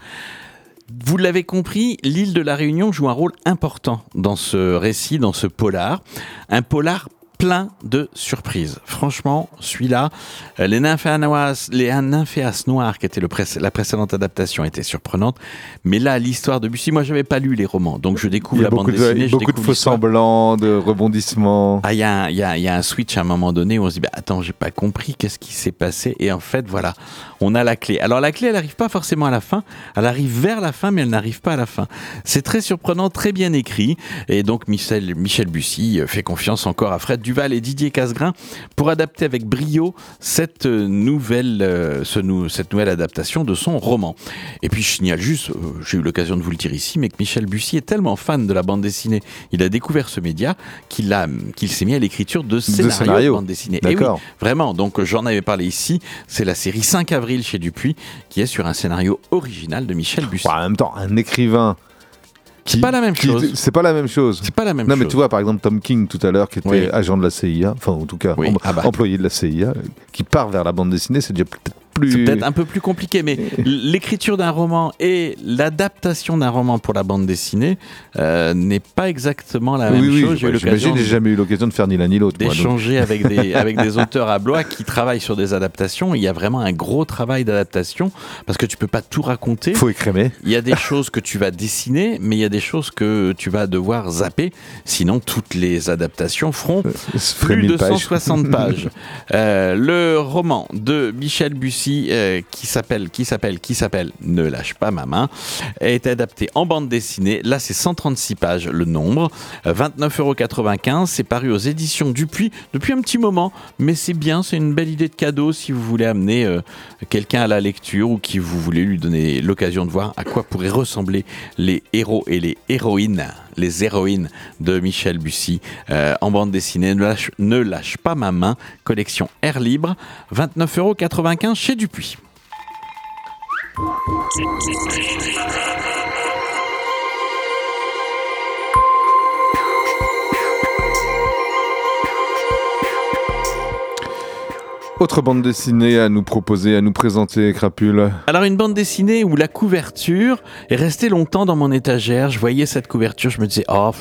Vous l'avez compris, l'île de la Réunion joue un rôle important dans ce récit, dans ce polar. Un polar plein de surprises. Franchement, celui-là, euh, les nymphéas les nymphéas noirs, qui était le pré- la précédente adaptation, était surprenante. Mais là, l'histoire de Bussy, moi, j'avais pas lu les romans, donc je découvre la bande beaucoup de, dessinée. beaucoup de faux semblants, de rebondissements. Ah, il y, a un- il y a, il y a un switch à un moment donné où on se dit, bah, attends, j'ai pas compris, qu'est-ce qui s'est passé Et en fait, voilà, on a la clé. Alors, la clé, elle arrive pas forcément à la fin, elle arrive vers la fin, mais elle n'arrive pas à la fin. C'est très surprenant, très bien écrit. Et donc, Michel, Michel Bussy euh, fait confiance encore à Fred Duval et Didier Casgrain pour adapter avec brio cette nouvelle, euh, ce nou- cette nouvelle adaptation de son roman. Et puis, je signale juste, euh, j'ai eu l'occasion de vous le dire ici, mais que Michel Bussy est tellement fan de la bande dessinée, il a découvert ce média qu'il qu'il s'est mis à l'écriture de scénarios de, bande dessinée. Et oui, D'accord. vraiment. Donc, j'en avais parlé ici. C'est la série 5 avril chez Dupuis, qui est sur un scénario original de Michel Bussy. En même temps, un écrivain. C'est pas la même chose. C'est pas la même chose. C'est pas la même Non, chose. mais tu vois, par exemple, Tom King tout à l'heure, qui était Oui. agent de la CIA, enfin, en tout cas, Oui, ah bah. employé de la CIA, qui part vers la bande dessinée, c'est déjà peut-être plus. C'est peut-être un peu plus compliqué, mais l'écriture d'un roman et l'adaptation d'un roman pour la bande dessinée euh, n'est pas exactement la même oui, oui, chose. J'imagine, j'ai jamais eu l'occasion de faire ni l'un ni l'autre. d'échanger avec des, [laughs] avec des auteurs à Blois qui travaillent sur des adaptations. Il y a vraiment un gros travail d'adaptation parce que tu peux pas tout raconter. Faut écrémer. Il y a des [laughs] choses que tu vas dessiner, mais il y a des choses que tu vas devoir zapper. Sinon, toutes les adaptations feront ferait plus 1000 de pages. 160 pages. [laughs] Euh, le roman de Michel Bussy euh, qui s'appelle qui s'appelle qui s'appelle Ne lâche pas ma main est adapté en bande dessinée. Là, c'est 136 pages le nombre, Euh, 29,95 C'est paru aux éditions Dupuis depuis un petit moment, mais c'est bien, c'est une belle idée de cadeau si vous voulez amener euh, quelqu'un à la lecture ou qui vous voulez lui donner l'occasion de voir à quoi pourraient ressembler les héros et les héroïnes, les héroïnes de Michel Bussy euh, en bande dessinée. Ne lâche, ne lâche pas ma main, collection Air Libre, 29,95€ chez Dupuis. Autre bande dessinée à nous proposer, à nous présenter, Crapule. Alors une bande dessinée où la couverture est restée longtemps dans mon étagère. Je voyais cette couverture, je me disais, oh,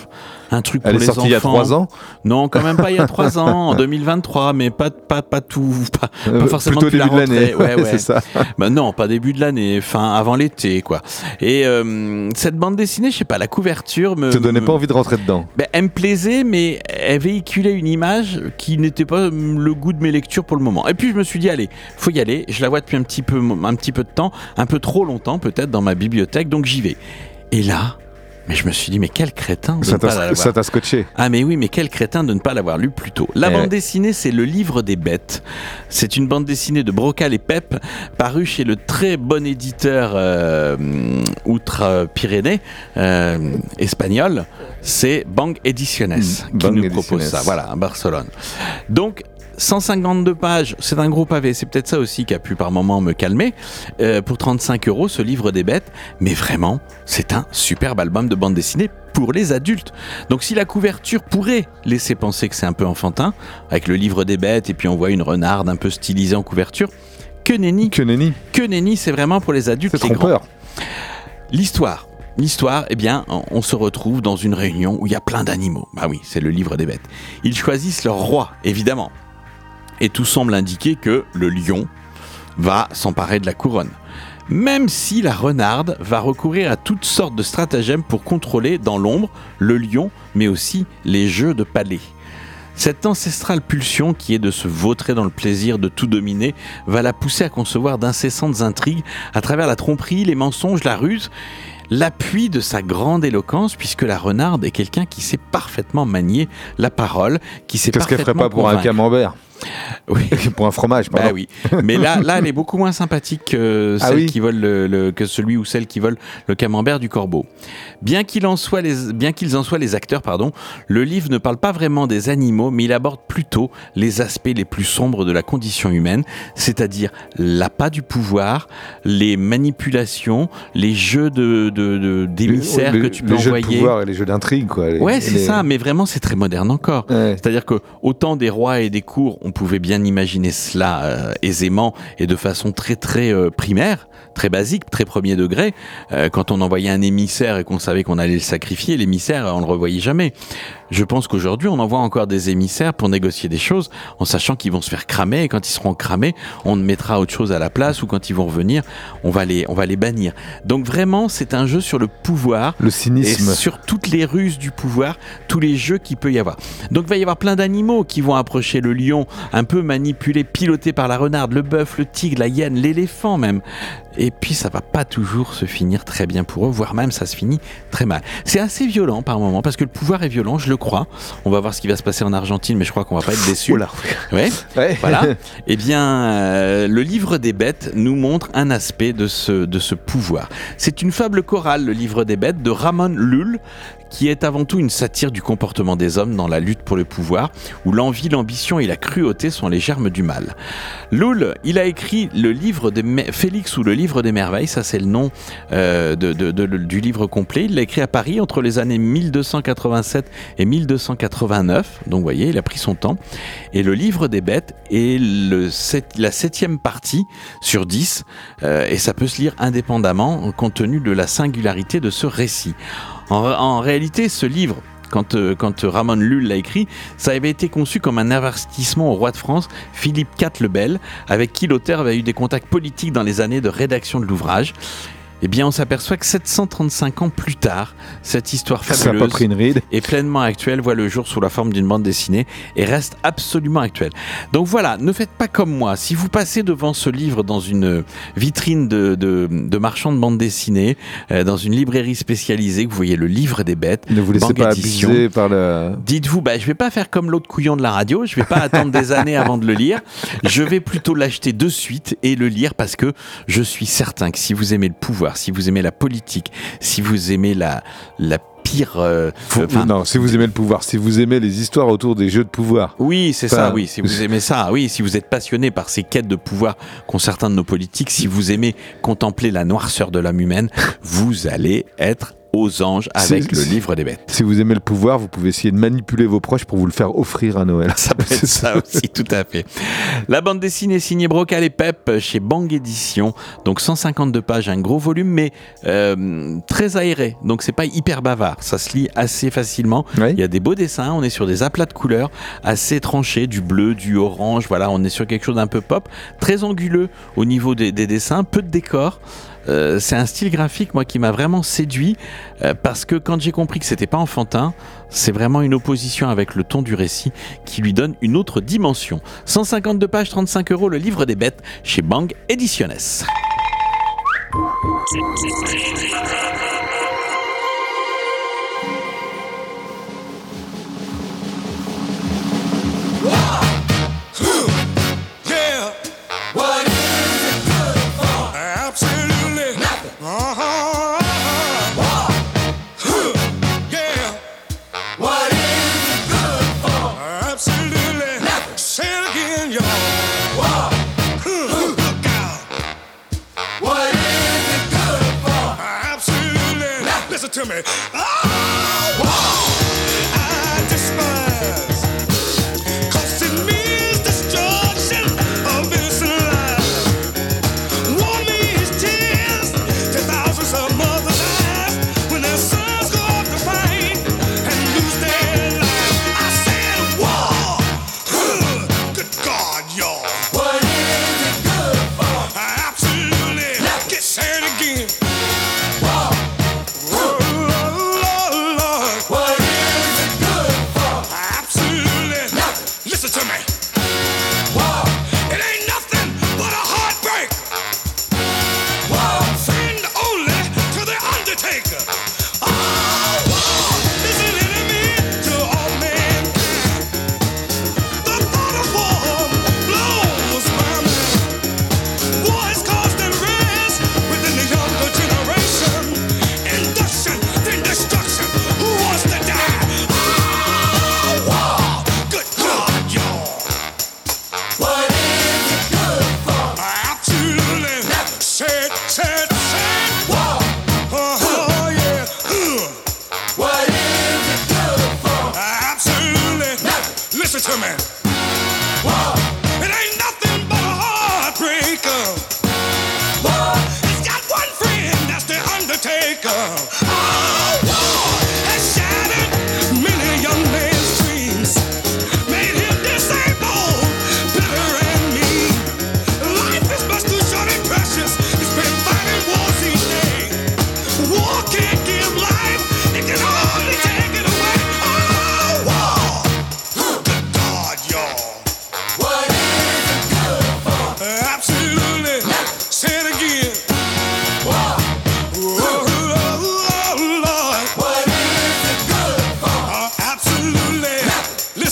un truc pour Elle est les sortie enfants. il y a trois ans Non, quand même pas il y a trois ans, en [laughs] 2023, mais pas pas pas tout, pas, pas Euh, forcément Plutôt depuis la début de l'année. rentrée. Ouais, [laughs] ouais. c'est ça. Bah non, pas début de l'année, fin avant l'été, quoi. Et euh, cette bande dessinée, je sais pas, la couverture me te donnait me- pas envie de rentrer dedans. ben, elle me plaisait, mais elle véhiculait une image qui n'était pas le goût de mes lectures pour le moment. Et puis je me suis dit, allez, faut y aller. Je la vois depuis un petit peu, un petit peu de temps, un peu trop longtemps peut-être dans ma bibliothèque, donc j'y vais. Et là, mais je me suis dit, mais quel crétin de Ça ne pas t'a l'avoir. ça t'a scotché. Ah mais oui, mais quel crétin de ne pas l'avoir lu plus tôt. La Eh bande dessinée, c'est Le Livre des Bêtes. C'est une bande dessinée de Brocal et Pep, parue chez le très bon éditeur euh, outre-Pyrénées, euh, espagnol. C'est Bang Ediciones Mm, qui Bang nous propose Ediciones. ça. Voilà, à Barcelone. Donc, 152 pages, c'est un gros pavé, c'est peut-être ça aussi qui a pu par moment me calmer. Euh, pour 35 euros, ce livre des bêtes, mais vraiment, c'est un superbe album de bande dessinée pour les adultes. Donc si la couverture pourrait laisser penser que c'est un peu enfantin, avec le livre des bêtes et puis on voit une renarde un peu stylisée en couverture, que nenni, Que nenni. que nenni, c'est vraiment pour les adultes C'est trompeur. L'histoire. L'histoire, eh bien, on- on se retrouve dans une réunion où il y a plein d'animaux. Bah oui, c'est le livre des bêtes. Ils choisissent leur roi, évidemment. Et tout semble indiquer que le lion va s'emparer de la couronne. Même si la renarde va recourir à toutes sortes de stratagèmes pour contrôler dans l'ombre le lion, mais aussi les jeux de palais. Cette ancestrale pulsion qui est de se vautrer dans le plaisir de tout dominer va la pousser à concevoir d'incessantes intrigues à travers la tromperie, les mensonges, la ruse, l'appui de sa grande éloquence puisque la renarde est quelqu'un qui sait parfaitement manier la parole, qui sait Qu'est-ce qu'elle ferait pas pour un camembert? Oui. [laughs] Pour un fromage, pardon. Bah oui, mais là, là, elle est beaucoup moins sympathique que Ah celle oui qui vole le, le- que celui ou celle qui vole le camembert du corbeau. Bien qu'il en soit les, bien qu'ils en soient les acteurs, pardon, le livre ne parle pas vraiment des animaux, mais il aborde plutôt les aspects les plus sombres de la condition humaine, c'est-à-dire l'appât du pouvoir, les manipulations, les jeux de, d'émissaires Les- que tu peux les jeux de envoyer. pouvoir et les jeux d'intrigue, quoi. Les- Ouais, c'est les- ça, mais vraiment c'est très moderne encore. Ouais. C'est-à-dire que autant des rois et des cours, on pouvait bien imaginer cela euh, aisément et de façon très très euh, primaire, très basique, très premier degré. Euh, quand on envoyait un émissaire et qu'on savait qu'on allait le sacrifier, l'émissaire, on le revoyait jamais. Je pense qu'aujourd'hui, on envoie encore des émissaires pour négocier des choses en sachant qu'ils vont se faire cramer et quand ils seront cramés, on mettra autre chose à la place ou quand ils vont revenir, on va les, on va les bannir. Donc vraiment, c'est un jeu sur le pouvoir Le et cynisme. sur toutes les ruses du pouvoir, tous les jeux qu'il peut y avoir. Donc il va y avoir plein d'animaux qui vont approcher le lion, un peu manipulé, piloté par la renarde, le bœuf, le tigre, la hyène, l'éléphant même. Et puis ça va pas toujours se finir très bien pour eux, voire même ça se finit très mal. C'est assez violent par moment parce que le pouvoir est violent, je le crois. On va voir ce qui va se passer en Argentine, mais je crois qu'on va pas être [laughs] déçus. Oula. Ouais. [laughs] Ouais. Voilà. [laughs] Eh bien, euh, le livre des bêtes nous montre un aspect de ce, de ce pouvoir. C'est une fable chorale, le livre des bêtes, de Ramon Lull, qui est avant tout une satire du comportement des hommes dans la lutte pour le pouvoir, où l'envie, l'ambition et la cruauté sont les germes du mal. Lull, il a écrit le livre des Félix ou le livre des merveilles, ça c'est le nom euh, du livre complet. Il l'a écrit à Paris entre les années 1287 et 1289, donc vous voyez, il a pris son temps. Et le livre des bêtes est la septième partie sur dix, euh, et ça peut se lire indépendamment compte tenu de la singularité de ce récit. En, réalité, ce livre, quand, euh, quand Ramon Lull l'a écrit, ça avait été conçu comme un avertissement au roi de France, Philippe IV le Bel, avec qui l'auteur avait eu des contacts politiques dans les années de rédaction de l'ouvrage. Eh bien, on s'aperçoit que 735 ans plus tard, cette histoire fabuleuse pris une ride. est pleinement actuelle, voit le jour sous la forme d'une bande dessinée et reste absolument actuelle. Donc voilà, ne faites pas comme moi. Si vous passez devant ce livre dans une vitrine de, de, de marchand de bande dessinée, euh, dans une librairie spécialisée, que vous voyez le livre des bêtes, Ne vous laissez pas abuser par le. Dites-vous, bah, je vais pas faire comme l'autre couillon de la radio, je vais pas attendre des années [laughs] avant de le lire. Je vais plutôt l'acheter de suite et le lire parce que je suis certain que si vous aimez le pouvoir, si vous aimez la politique, si vous aimez la, la pire. euh, Faut- non, si vous aimez le pouvoir, si vous aimez les histoires autour des jeux de pouvoir. Oui, c'est Enfin, ça, oui. Si vous aimez ça, oui. Si vous êtes passionné par ces quêtes de pouvoir qu'ont certains de nos politiques, si vous aimez contempler la noirceur de l'âme humaine, vous allez être aux anges avec le livre des bêtes. Si vous aimez le pouvoir, vous pouvez essayer de manipuler vos proches pour vous le faire offrir à Noël. Ça peut [laughs] être C'est ça aussi, tout à fait. La bande dessinée signée Brocal et Pep chez Bang Édition. Donc 152 pages, un gros volume, mais euh, très aéré. Donc c'est pas hyper bavard. Ça se lit assez facilement. Il y a des beaux dessins. On est sur des aplats de couleurs assez tranchés, du bleu, du orange. Voilà, on est sur quelque chose d'un peu pop, très anguleux au niveau des, des dessins, peu de décors. Euh, c'est un style graphique moi qui m'a vraiment séduit euh, parce que quand j'ai compris que c'était pas enfantin, c'est vraiment une opposition avec le ton du récit qui lui donne une autre dimension. 152 pages, 35 euros, le livre des bêtes chez Bang Ediciones. To me.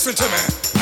Listen to me.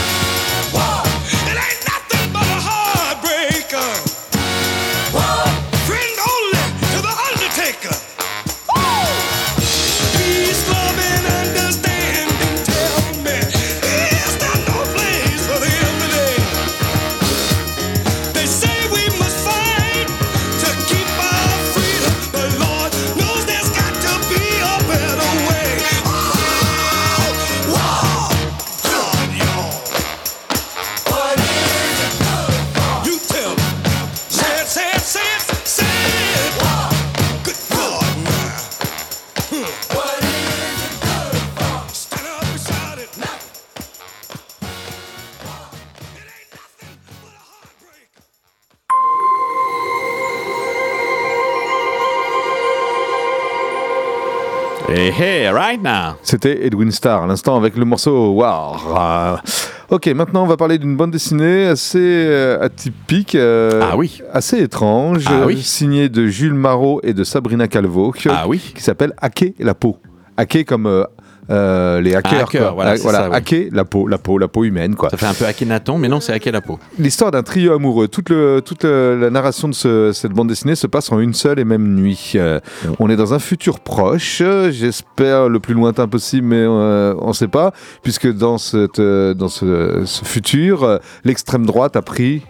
Right now. C'était Edwin Starr à l'instant avec le morceau War. Euh, Ok, maintenant on va parler d'une bande dessinée assez euh, atypique, euh, Ah oui. assez étrange, Ah oui. signée de Jules Marot et de Sabrina Calvo, qui, Ah oui. qui s'appelle Hacker la peau. Hacker comme euh, euh, les hackers, hacker, quoi. voilà, Ah, ça, oui. hacker la peau, la peau, la peau humaine, quoi. Ça fait un peu Akhenaton, mais non, c'est Akhenapo. L'histoire d'un trio amoureux. Toute, le, toute le- la narration de ce- cette bande dessinée se passe en une seule et même nuit. Euh, on est dans un futur proche, euh, j'espère le plus lointain possible, mais euh, on ne sait pas, puisque dans, cette, euh, dans ce, ce futur, euh, l'extrême droite a pris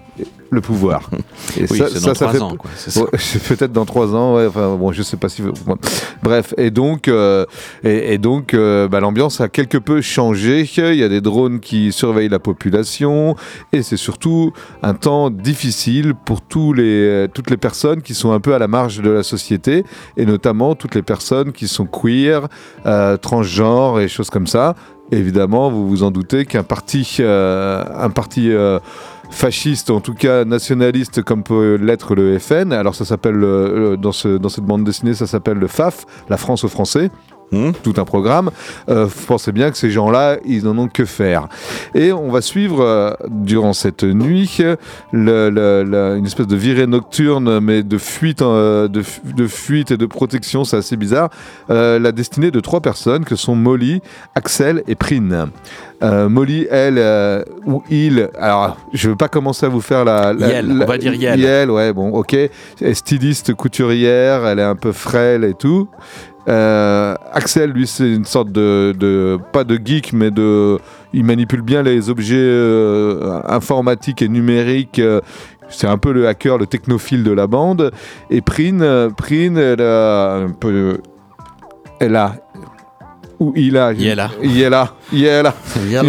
le pouvoir. [laughs] Et Oui, c'est dans ans, ça. Ouais, [laughs] c'est peut-être dans trois ans. Ouais, enfin, bon, je sais pas si. Bref, et donc, euh, et, et donc, euh, bah, l'ambiance a quelque peu changé. Il y a des drones qui surveillent la population, et c'est surtout un temps difficile pour tous les, toutes les personnes qui sont un peu à la marge de la société, et notamment toutes les personnes qui sont queer, euh, transgenres et choses comme ça. Évidemment, vous vous en doutez qu'un parti, un parti fasciste, en tout cas nationaliste, comme peut l'être le FN. Alors ça s'appelle euh, dans cette bande dessinée, ça s'appelle le FAF, la France aux Français. Hmm. Tout un programme. Euh, vous pensez bien que ces gens-là, ils n'en ont que faire. Et on va suivre euh, durant cette nuit le- le- le- une espèce de virée nocturne, mais de fuite, euh, de, fu- de fuite et de protection, c'est assez bizarre. euh, la destinée de trois personnes que sont Molly, Axel et Prine. Molly, elle, ou il, alors je veux pas commencer à vous faire la. la- Yel, la- on va dire Yel. Yel, ouais, bon, ok. Elle est styliste, couturière, elle est un peu frêle et tout. Euh, Axel, lui, c'est une sorte de, pas de geek, mais de, il manipule bien les objets euh, informatiques et numériques. euh, c'est un peu le hacker, le technophile de la bande. Et Prine, Prine, elle elle a, ou il a, Il est là. il est là, il est là. [laughs] Yel.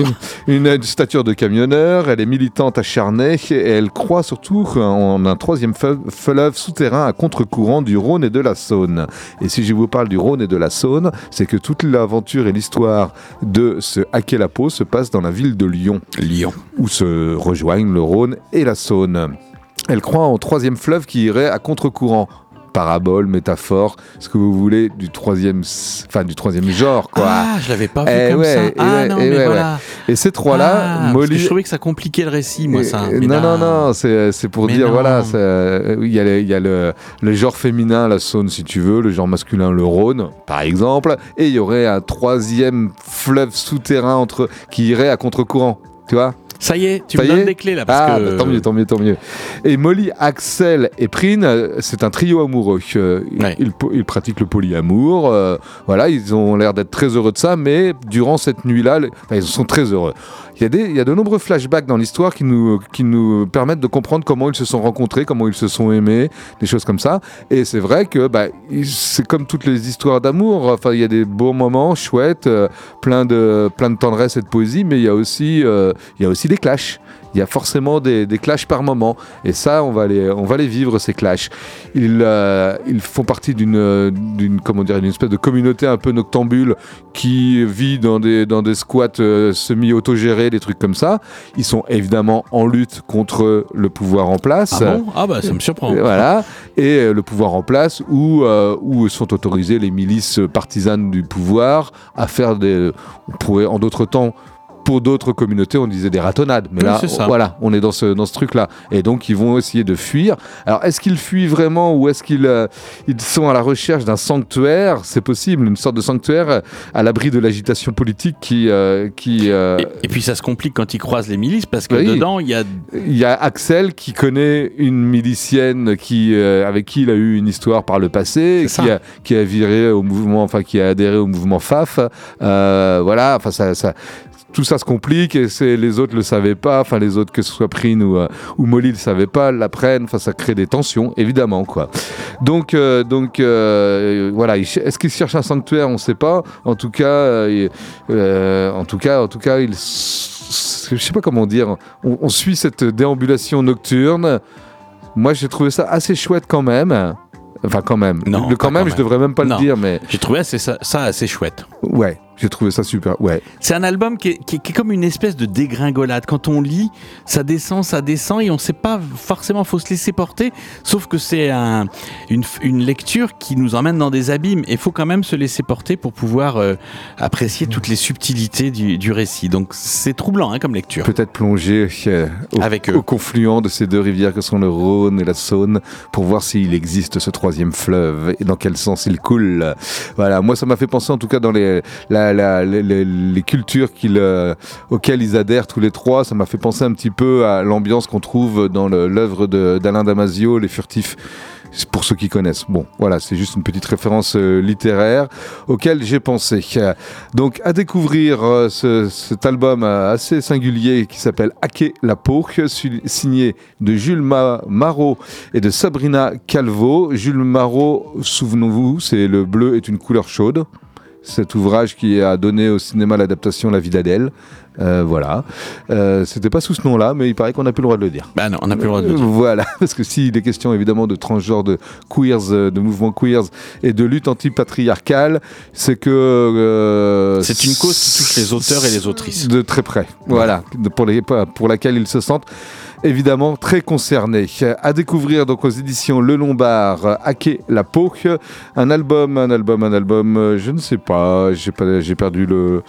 Une, une stature de camionneur, elle est militante acharnée et elle croit surtout en un troisième fleuve souterrain à contre-courant du Rhône et de la Saône. Et si je vous parle du Rhône et de la Saône, c'est que toute l'aventure et l'histoire de ce Hacker la peau se passe dans la ville de Lyon, Lyon. où se rejoignent le Rhône et la Saône. Elle croit en troisième fleuve qui irait à contre-courant. Parabole, métaphore, ce que vous voulez du troisième, enfin du troisième genre, quoi. Ah, je l'avais pas vu Eh comme ouais, ça. eh Ah ouais, non, mais ouais, voilà. Et ces trois-là, Ah, Molly, je trouvais que ça compliquait le récit, moi, ça. Mais non, non, non, c'est pour Mais dire, non. voilà, euh, il y a, le, y a le, le genre féminin, la Saône, si tu veux, le genre masculin, le Rhône, par exemple, et il y aurait un troisième fleuve souterrain entre, qui irait à contre-courant, tu vois Ça y est, tu Ça me donnes des clés là. Parce ah, que... bah, tant mieux, tant mieux, tant mieux. Et Molly, Axel et Prine, c'est un trio amoureux. Euh, Ouais. ils, pratiquent le polyamour. euh, voilà, ils ont l'air d'être très heureux de ça, mais durant cette nuit-là, enfin, ils sont très heureux. Il y, a y a de nombreux flashbacks dans l'histoire qui nous, qui nous permettent de comprendre comment ils se sont rencontrés, comment ils se sont aimés, des choses comme ça. Et c'est vrai que bah, c'est comme toutes les histoires d'amour. Enfin, il y a des beaux moments chouettes, euh, plein, de, plein de tendresse et de poésie, mais il y a aussi, euh, il y a aussi des clashs. Il y a forcément des, des clashs par moment. Et ça, on va les, on va les vivre, ces clashs. Ils, euh, ils font partie d'une, d'une, comment dire, d'une espèce de communauté un peu noctambule qui vit dans des, dans des squats euh, semi-autogérés, des trucs comme ça. Ils sont évidemment en lutte contre le pouvoir en place. Ah bon? Ah bah ça me surprend. Et Voilà. Et euh, le pouvoir en place où, euh, où sont autorisées les milices partisanes du pouvoir à faire des. On pourrait, en d'autres temps, pour d'autres communautés, on disait des ratonnades. Mais Oui, là, ça. voilà, on est dans ce, dans ce truc-là. Et donc, ils vont essayer de fuir. Alors, est-ce qu'ils fuient vraiment ou est-ce qu'ils euh, ils sont à la recherche d'un sanctuaire? C'est possible, une sorte de sanctuaire euh, à l'abri de l'agitation politique qui. euh, qui euh, Et, et puis ça se complique quand ils croisent les milices parce que Oui. dedans il y a Il y a Axel qui connaît une milicienne qui, avec qui il a eu une histoire par le passé, qui a, qui a viré au mouvement, enfin qui a adhéré au mouvement FAF. Voilà, enfin ça, ça- tout ça se complique et c'est les autres le savaient pas, enfin les autres que ce soit Prine ou, euh, ou Molly le savaient pas, l'apprennent, enfin ça crée des tensions évidemment quoi. Donc euh, donc euh, voilà, est-ce qu'ils cherchent un sanctuaire, on sait pas. En tout cas, euh, en tout cas, en tout cas, ils je sais pas comment dire, on, on suit cette déambulation nocturne. Moi, j'ai trouvé ça assez chouette quand même. Enfin, quand même. Non, le quand même, quand je même. devrais même pas Non. le dire, mais j'ai trouvé assez- ça, ça assez chouette. ouais. J'ai trouvé ça super. Ouais. C'est un album qui est, qui est- qui est comme une espèce de dégringolade. Quand on lit, ça descend, ça descend, et on ne sait pas forcément, faut se laisser porter. Sauf que c'est un- une, une lecture qui nous emmène dans des abîmes. Et il faut quand même se laisser porter pour pouvoir euh, apprécier toutes les subtilités du, du récit. Donc c'est troublant hein, comme lecture. Peut-être plonger euh, au, Avec eux. au confluent de ces deux rivières que sont le Rhône et la Saône pour voir s'il existe ce troisième fleuve et dans quel sens il coule. Voilà, moi ça m'a fait penser en tout cas dans les, la- les, cultures auxquelles ils adhèrent tous les trois, ça m'a fait penser un petit peu à l'ambiance qu'on trouve dans l'œuvre d'Alain Damasio, Les Furtifs. Pour ceux qui connaissent. Bon, voilà, c'est juste une petite référence euh, littéraire auquel j'ai pensé. Donc, à découvrir euh, ce- cet album euh, assez singulier qui s'appelle Hacker la peau, signé de Jules Ma- Marot et de Sabrina Calvo. Jules Marot, souvenons-vous, c'est Le bleu est une couleur chaude. Cet ouvrage qui a donné au cinéma l'adaptation La vie d'Adèle. Euh, voilà. Euh, C'était pas sous ce nom-là, mais il paraît qu'on n'a plus le droit de le dire. Bah non, on n'a plus le droit de le Euh, dire. Voilà, [laughs] parce que s'il est question évidemment de transgenre, de queers, euh, de mouvements queers et de lutte antipatriarcale, c'est que... euh, C'est une cause qui touche les auteurs et les autrices. De très près, voilà, pour, les, pour laquelle ils se sentent évidemment très concernés. À découvrir donc aux éditions Le Lombard, Hacker la peau, un album, un album, un album, euh, je ne sais pas, j'ai pas, j'ai perdu le,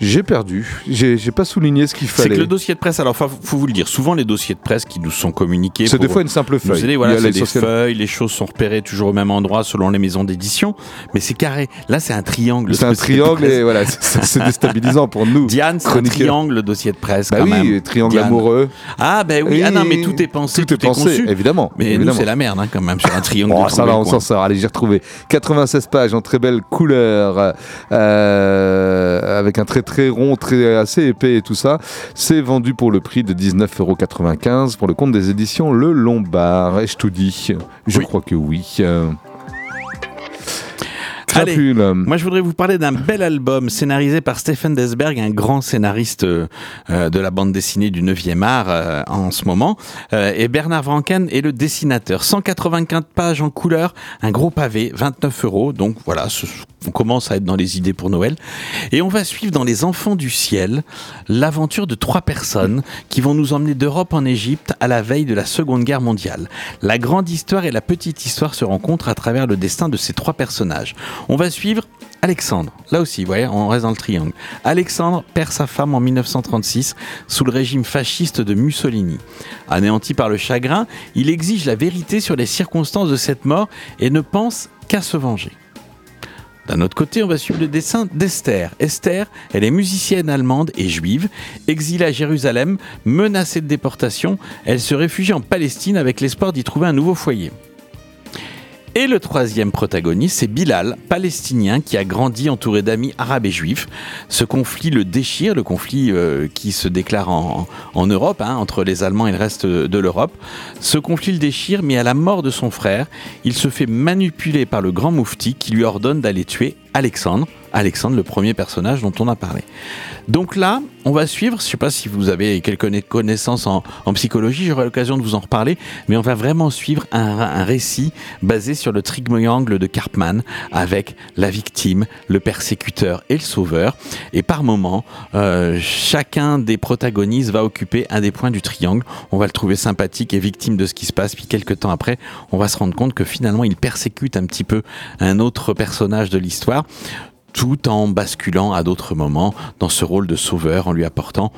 j'ai perdu, j'ai j'ai pas souligné ce qu'il C'est fallait. que le dossier de presse, alors faut, faut vous le dire, souvent les dossiers de presse qui nous sont communiqués. C'est des fois une simple feuille. aider, voilà, c'est des feuilles, les choses sont repérées toujours au même endroit selon les maisons d'édition, mais c'est carré. Là, c'est un triangle. C'est un triangle et voilà, c'est c'est déstabilisant pour nous. [laughs] Diane, c'est un triangle, le dossier de presse. Bah quand oui, même. triangle Diane. amoureux. Ah, ben oui, ah non, mais tout est pensé, Tout est pensé, conçu. évidemment. Mais nous, c'est la merde, hein, quand même, sur un triangle. Oh, de ça va, on s'en sort. Allez, j'ai retrouvé 96 pages en très belle couleur, euh, avec un très très rond, très assez épais et tout ça. C'est vendu pour le prix de 19,95€ pour le compte des éditions Le Lombard. Ai-je tout dit? Je Oui. crois que oui. Euh, Allez. Moi, je voudrais vous parler d'un bel album scénarisé par Stephen Desberg, un grand scénariste euh, euh, de la bande dessinée du 9e art euh, en ce moment. Euh, et Bernard Franken est le dessinateur. 184 pages en couleur, un gros pavé, 29 euros. Donc voilà, ce- on commence à être dans les idées pour Noël. Et on va suivre dans Les Enfants du Ciel l'aventure de trois personnes qui vont nous emmener d'Europe en Égypte à la veille de la Seconde Guerre mondiale. La grande histoire et la petite histoire se rencontrent à travers le destin de ces trois personnages. On va suivre Alexandre. Là aussi, vous voyez, on reste dans le triangle. Alexandre perd sa femme en 1936 sous le régime fasciste de Mussolini. Anéanti par le chagrin, il exige la vérité sur les circonstances de cette mort et ne pense qu'à se venger. D'un autre côté, on va suivre le dessin d'Esther. Esther, elle est musicienne allemande et juive, exilée à Jérusalem, menacée de déportation. Elle se réfugie en Palestine avec l'espoir d'y trouver un nouveau foyer. Et le troisième protagoniste, c'est Bilal, palestinien qui a grandi entouré d'amis arabes et juifs. Ce conflit le déchire, le conflit euh, qui se déclare en, Europe, hein, entre les Allemands et le reste de l'Europe. Ce conflit le déchire, mais à la mort de son frère, il se fait manipuler par le grand moufti qui lui ordonne d'aller tuer Alexandre. Alexandre, le premier personnage dont on a parlé. Donc là, on va suivre, je ne sais pas si vous avez quelques conna- connaissances en, psychologie, j'aurai l'occasion de vous en reparler, mais on va vraiment suivre un, un récit basé sur le triangle de Karpman avec la victime, le persécuteur et le sauveur. Et par moment, euh, chacun des protagonistes va occuper un des points du triangle. On va le trouver sympathique et victime de ce qui se passe. Puis quelques temps après, on va se rendre compte que finalement, il persécute un petit peu un autre personnage de l'histoire tout en basculant à d'autres moments dans ce rôle de sauveur en lui apportant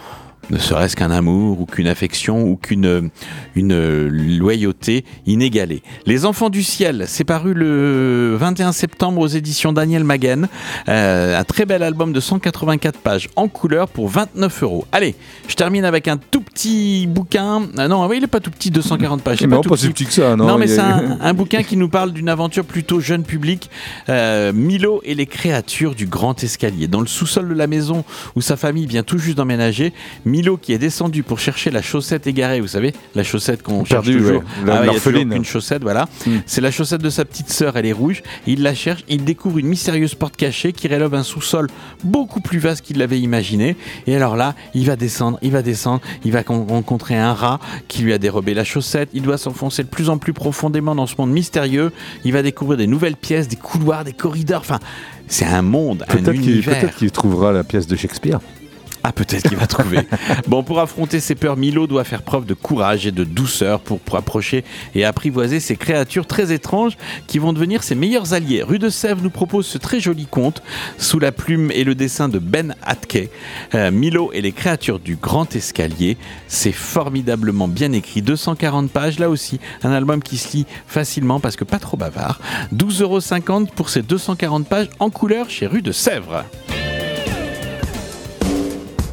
ne serait-ce qu'un amour ou qu'une affection ou qu'une une loyauté inégalée. Les Enfants du Ciel, c'est paru le 21 septembre aux éditions Daniel Maguen. Euh, un très bel album de 184 pages en couleur pour 29 euros. Allez, je termine avec un tout petit bouquin. Ah non, oui, il est pas tout petit, 240 pages. c'est Non, tout pas si petit que ça, non. non, mais c'est un, un bouquin qui nous parle d'une aventure plutôt jeune public. Euh, Milo et les créatures du grand escalier. Dans le sous-sol de la maison où sa famille vient tout juste d'emménager, Milo qui est descendu pour chercher la chaussette égarée, vous savez, la chaussette qu'on cherche Perdue, toujours. ouais. La- Ah ouais, il y a toujours une chaussette, voilà. Mm. C'est la chaussette de sa petite sœur, elle est rouge. Il la cherche, il découvre une mystérieuse porte cachée qui relève un sous-sol beaucoup plus vaste qu'il l'avait imaginé. Et alors là, il va descendre, il va descendre, il va con- rencontrer un rat qui lui a dérobé la chaussette. Il doit s'enfoncer de plus en plus profondément dans ce monde mystérieux. Il va découvrir des nouvelles pièces, des couloirs, des corridors. Enfin, c'est un monde, un univers. peut-être qu'il trouvera la pièce de Shakespeare. Ah, peut-être qu'il va trouver. [laughs] bon, pour affronter ses peurs, Milo doit faire preuve de courage et de douceur pour, approcher et apprivoiser ces créatures très étranges qui vont devenir ses meilleurs alliés. Rue de Sèvres nous propose ce très joli conte sous la plume et le dessin de Ben Atke. Euh, Milo et les créatures du grand escalier. C'est formidablement bien écrit. 240 pages, là aussi. Un album qui se lit facilement parce que pas trop bavard. 12,50€ pour ces 240 pages en couleur chez Rue de Sèvres.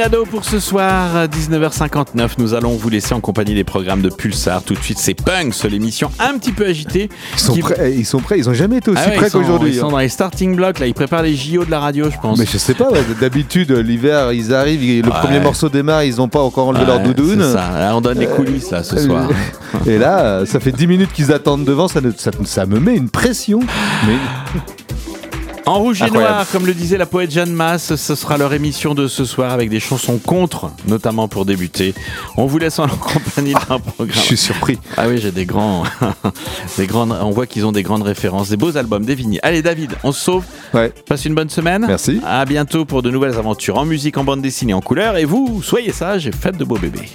Terminado pour ce soir, 19h59. Nous allons vous laisser en compagnie des programmes de Pulsar. Tout de suite, c'est Punks, l'émission un petit peu agitée. Ils sont, qui- prêts, eh, ils sont prêts, ils ont jamais été aussi Ah ouais, prêts sont- qu'aujourd'hui. Ils sont hein. dans les starting blocks, là. Ils préparent les JO de la radio, je pense. Mais je sais pas, ouais, d'habitude, l'hiver, ils arrivent, le Ouais. premier morceau démarre, ils ont pas encore enlevé leur doudoune. ça. Là, on donne les coulisses, là, ce Euh, soir. [laughs] Et là, euh, ça fait 10 minutes qu'ils attendent devant, ça, ne- ça, ça me met une pression. [laughs] Mais En rouge et noir, comme le disait la poète Jeanne Masse, ce sera leur émission de ce soir avec des chansons contre, notamment pour débuter. On vous laisse en [laughs] compagnie d'un je programme. suis surpris. Ah oui, j'ai des grands, [laughs] des grandes, on voit qu'ils ont des grandes références, des beaux albums, des vinyles. Allez David, on se sauve. Ouais. Passe une bonne semaine. Merci. À bientôt pour de nouvelles aventures en musique, en bande dessinée, en couleur. Et vous, soyez sages et faites de beaux bébés.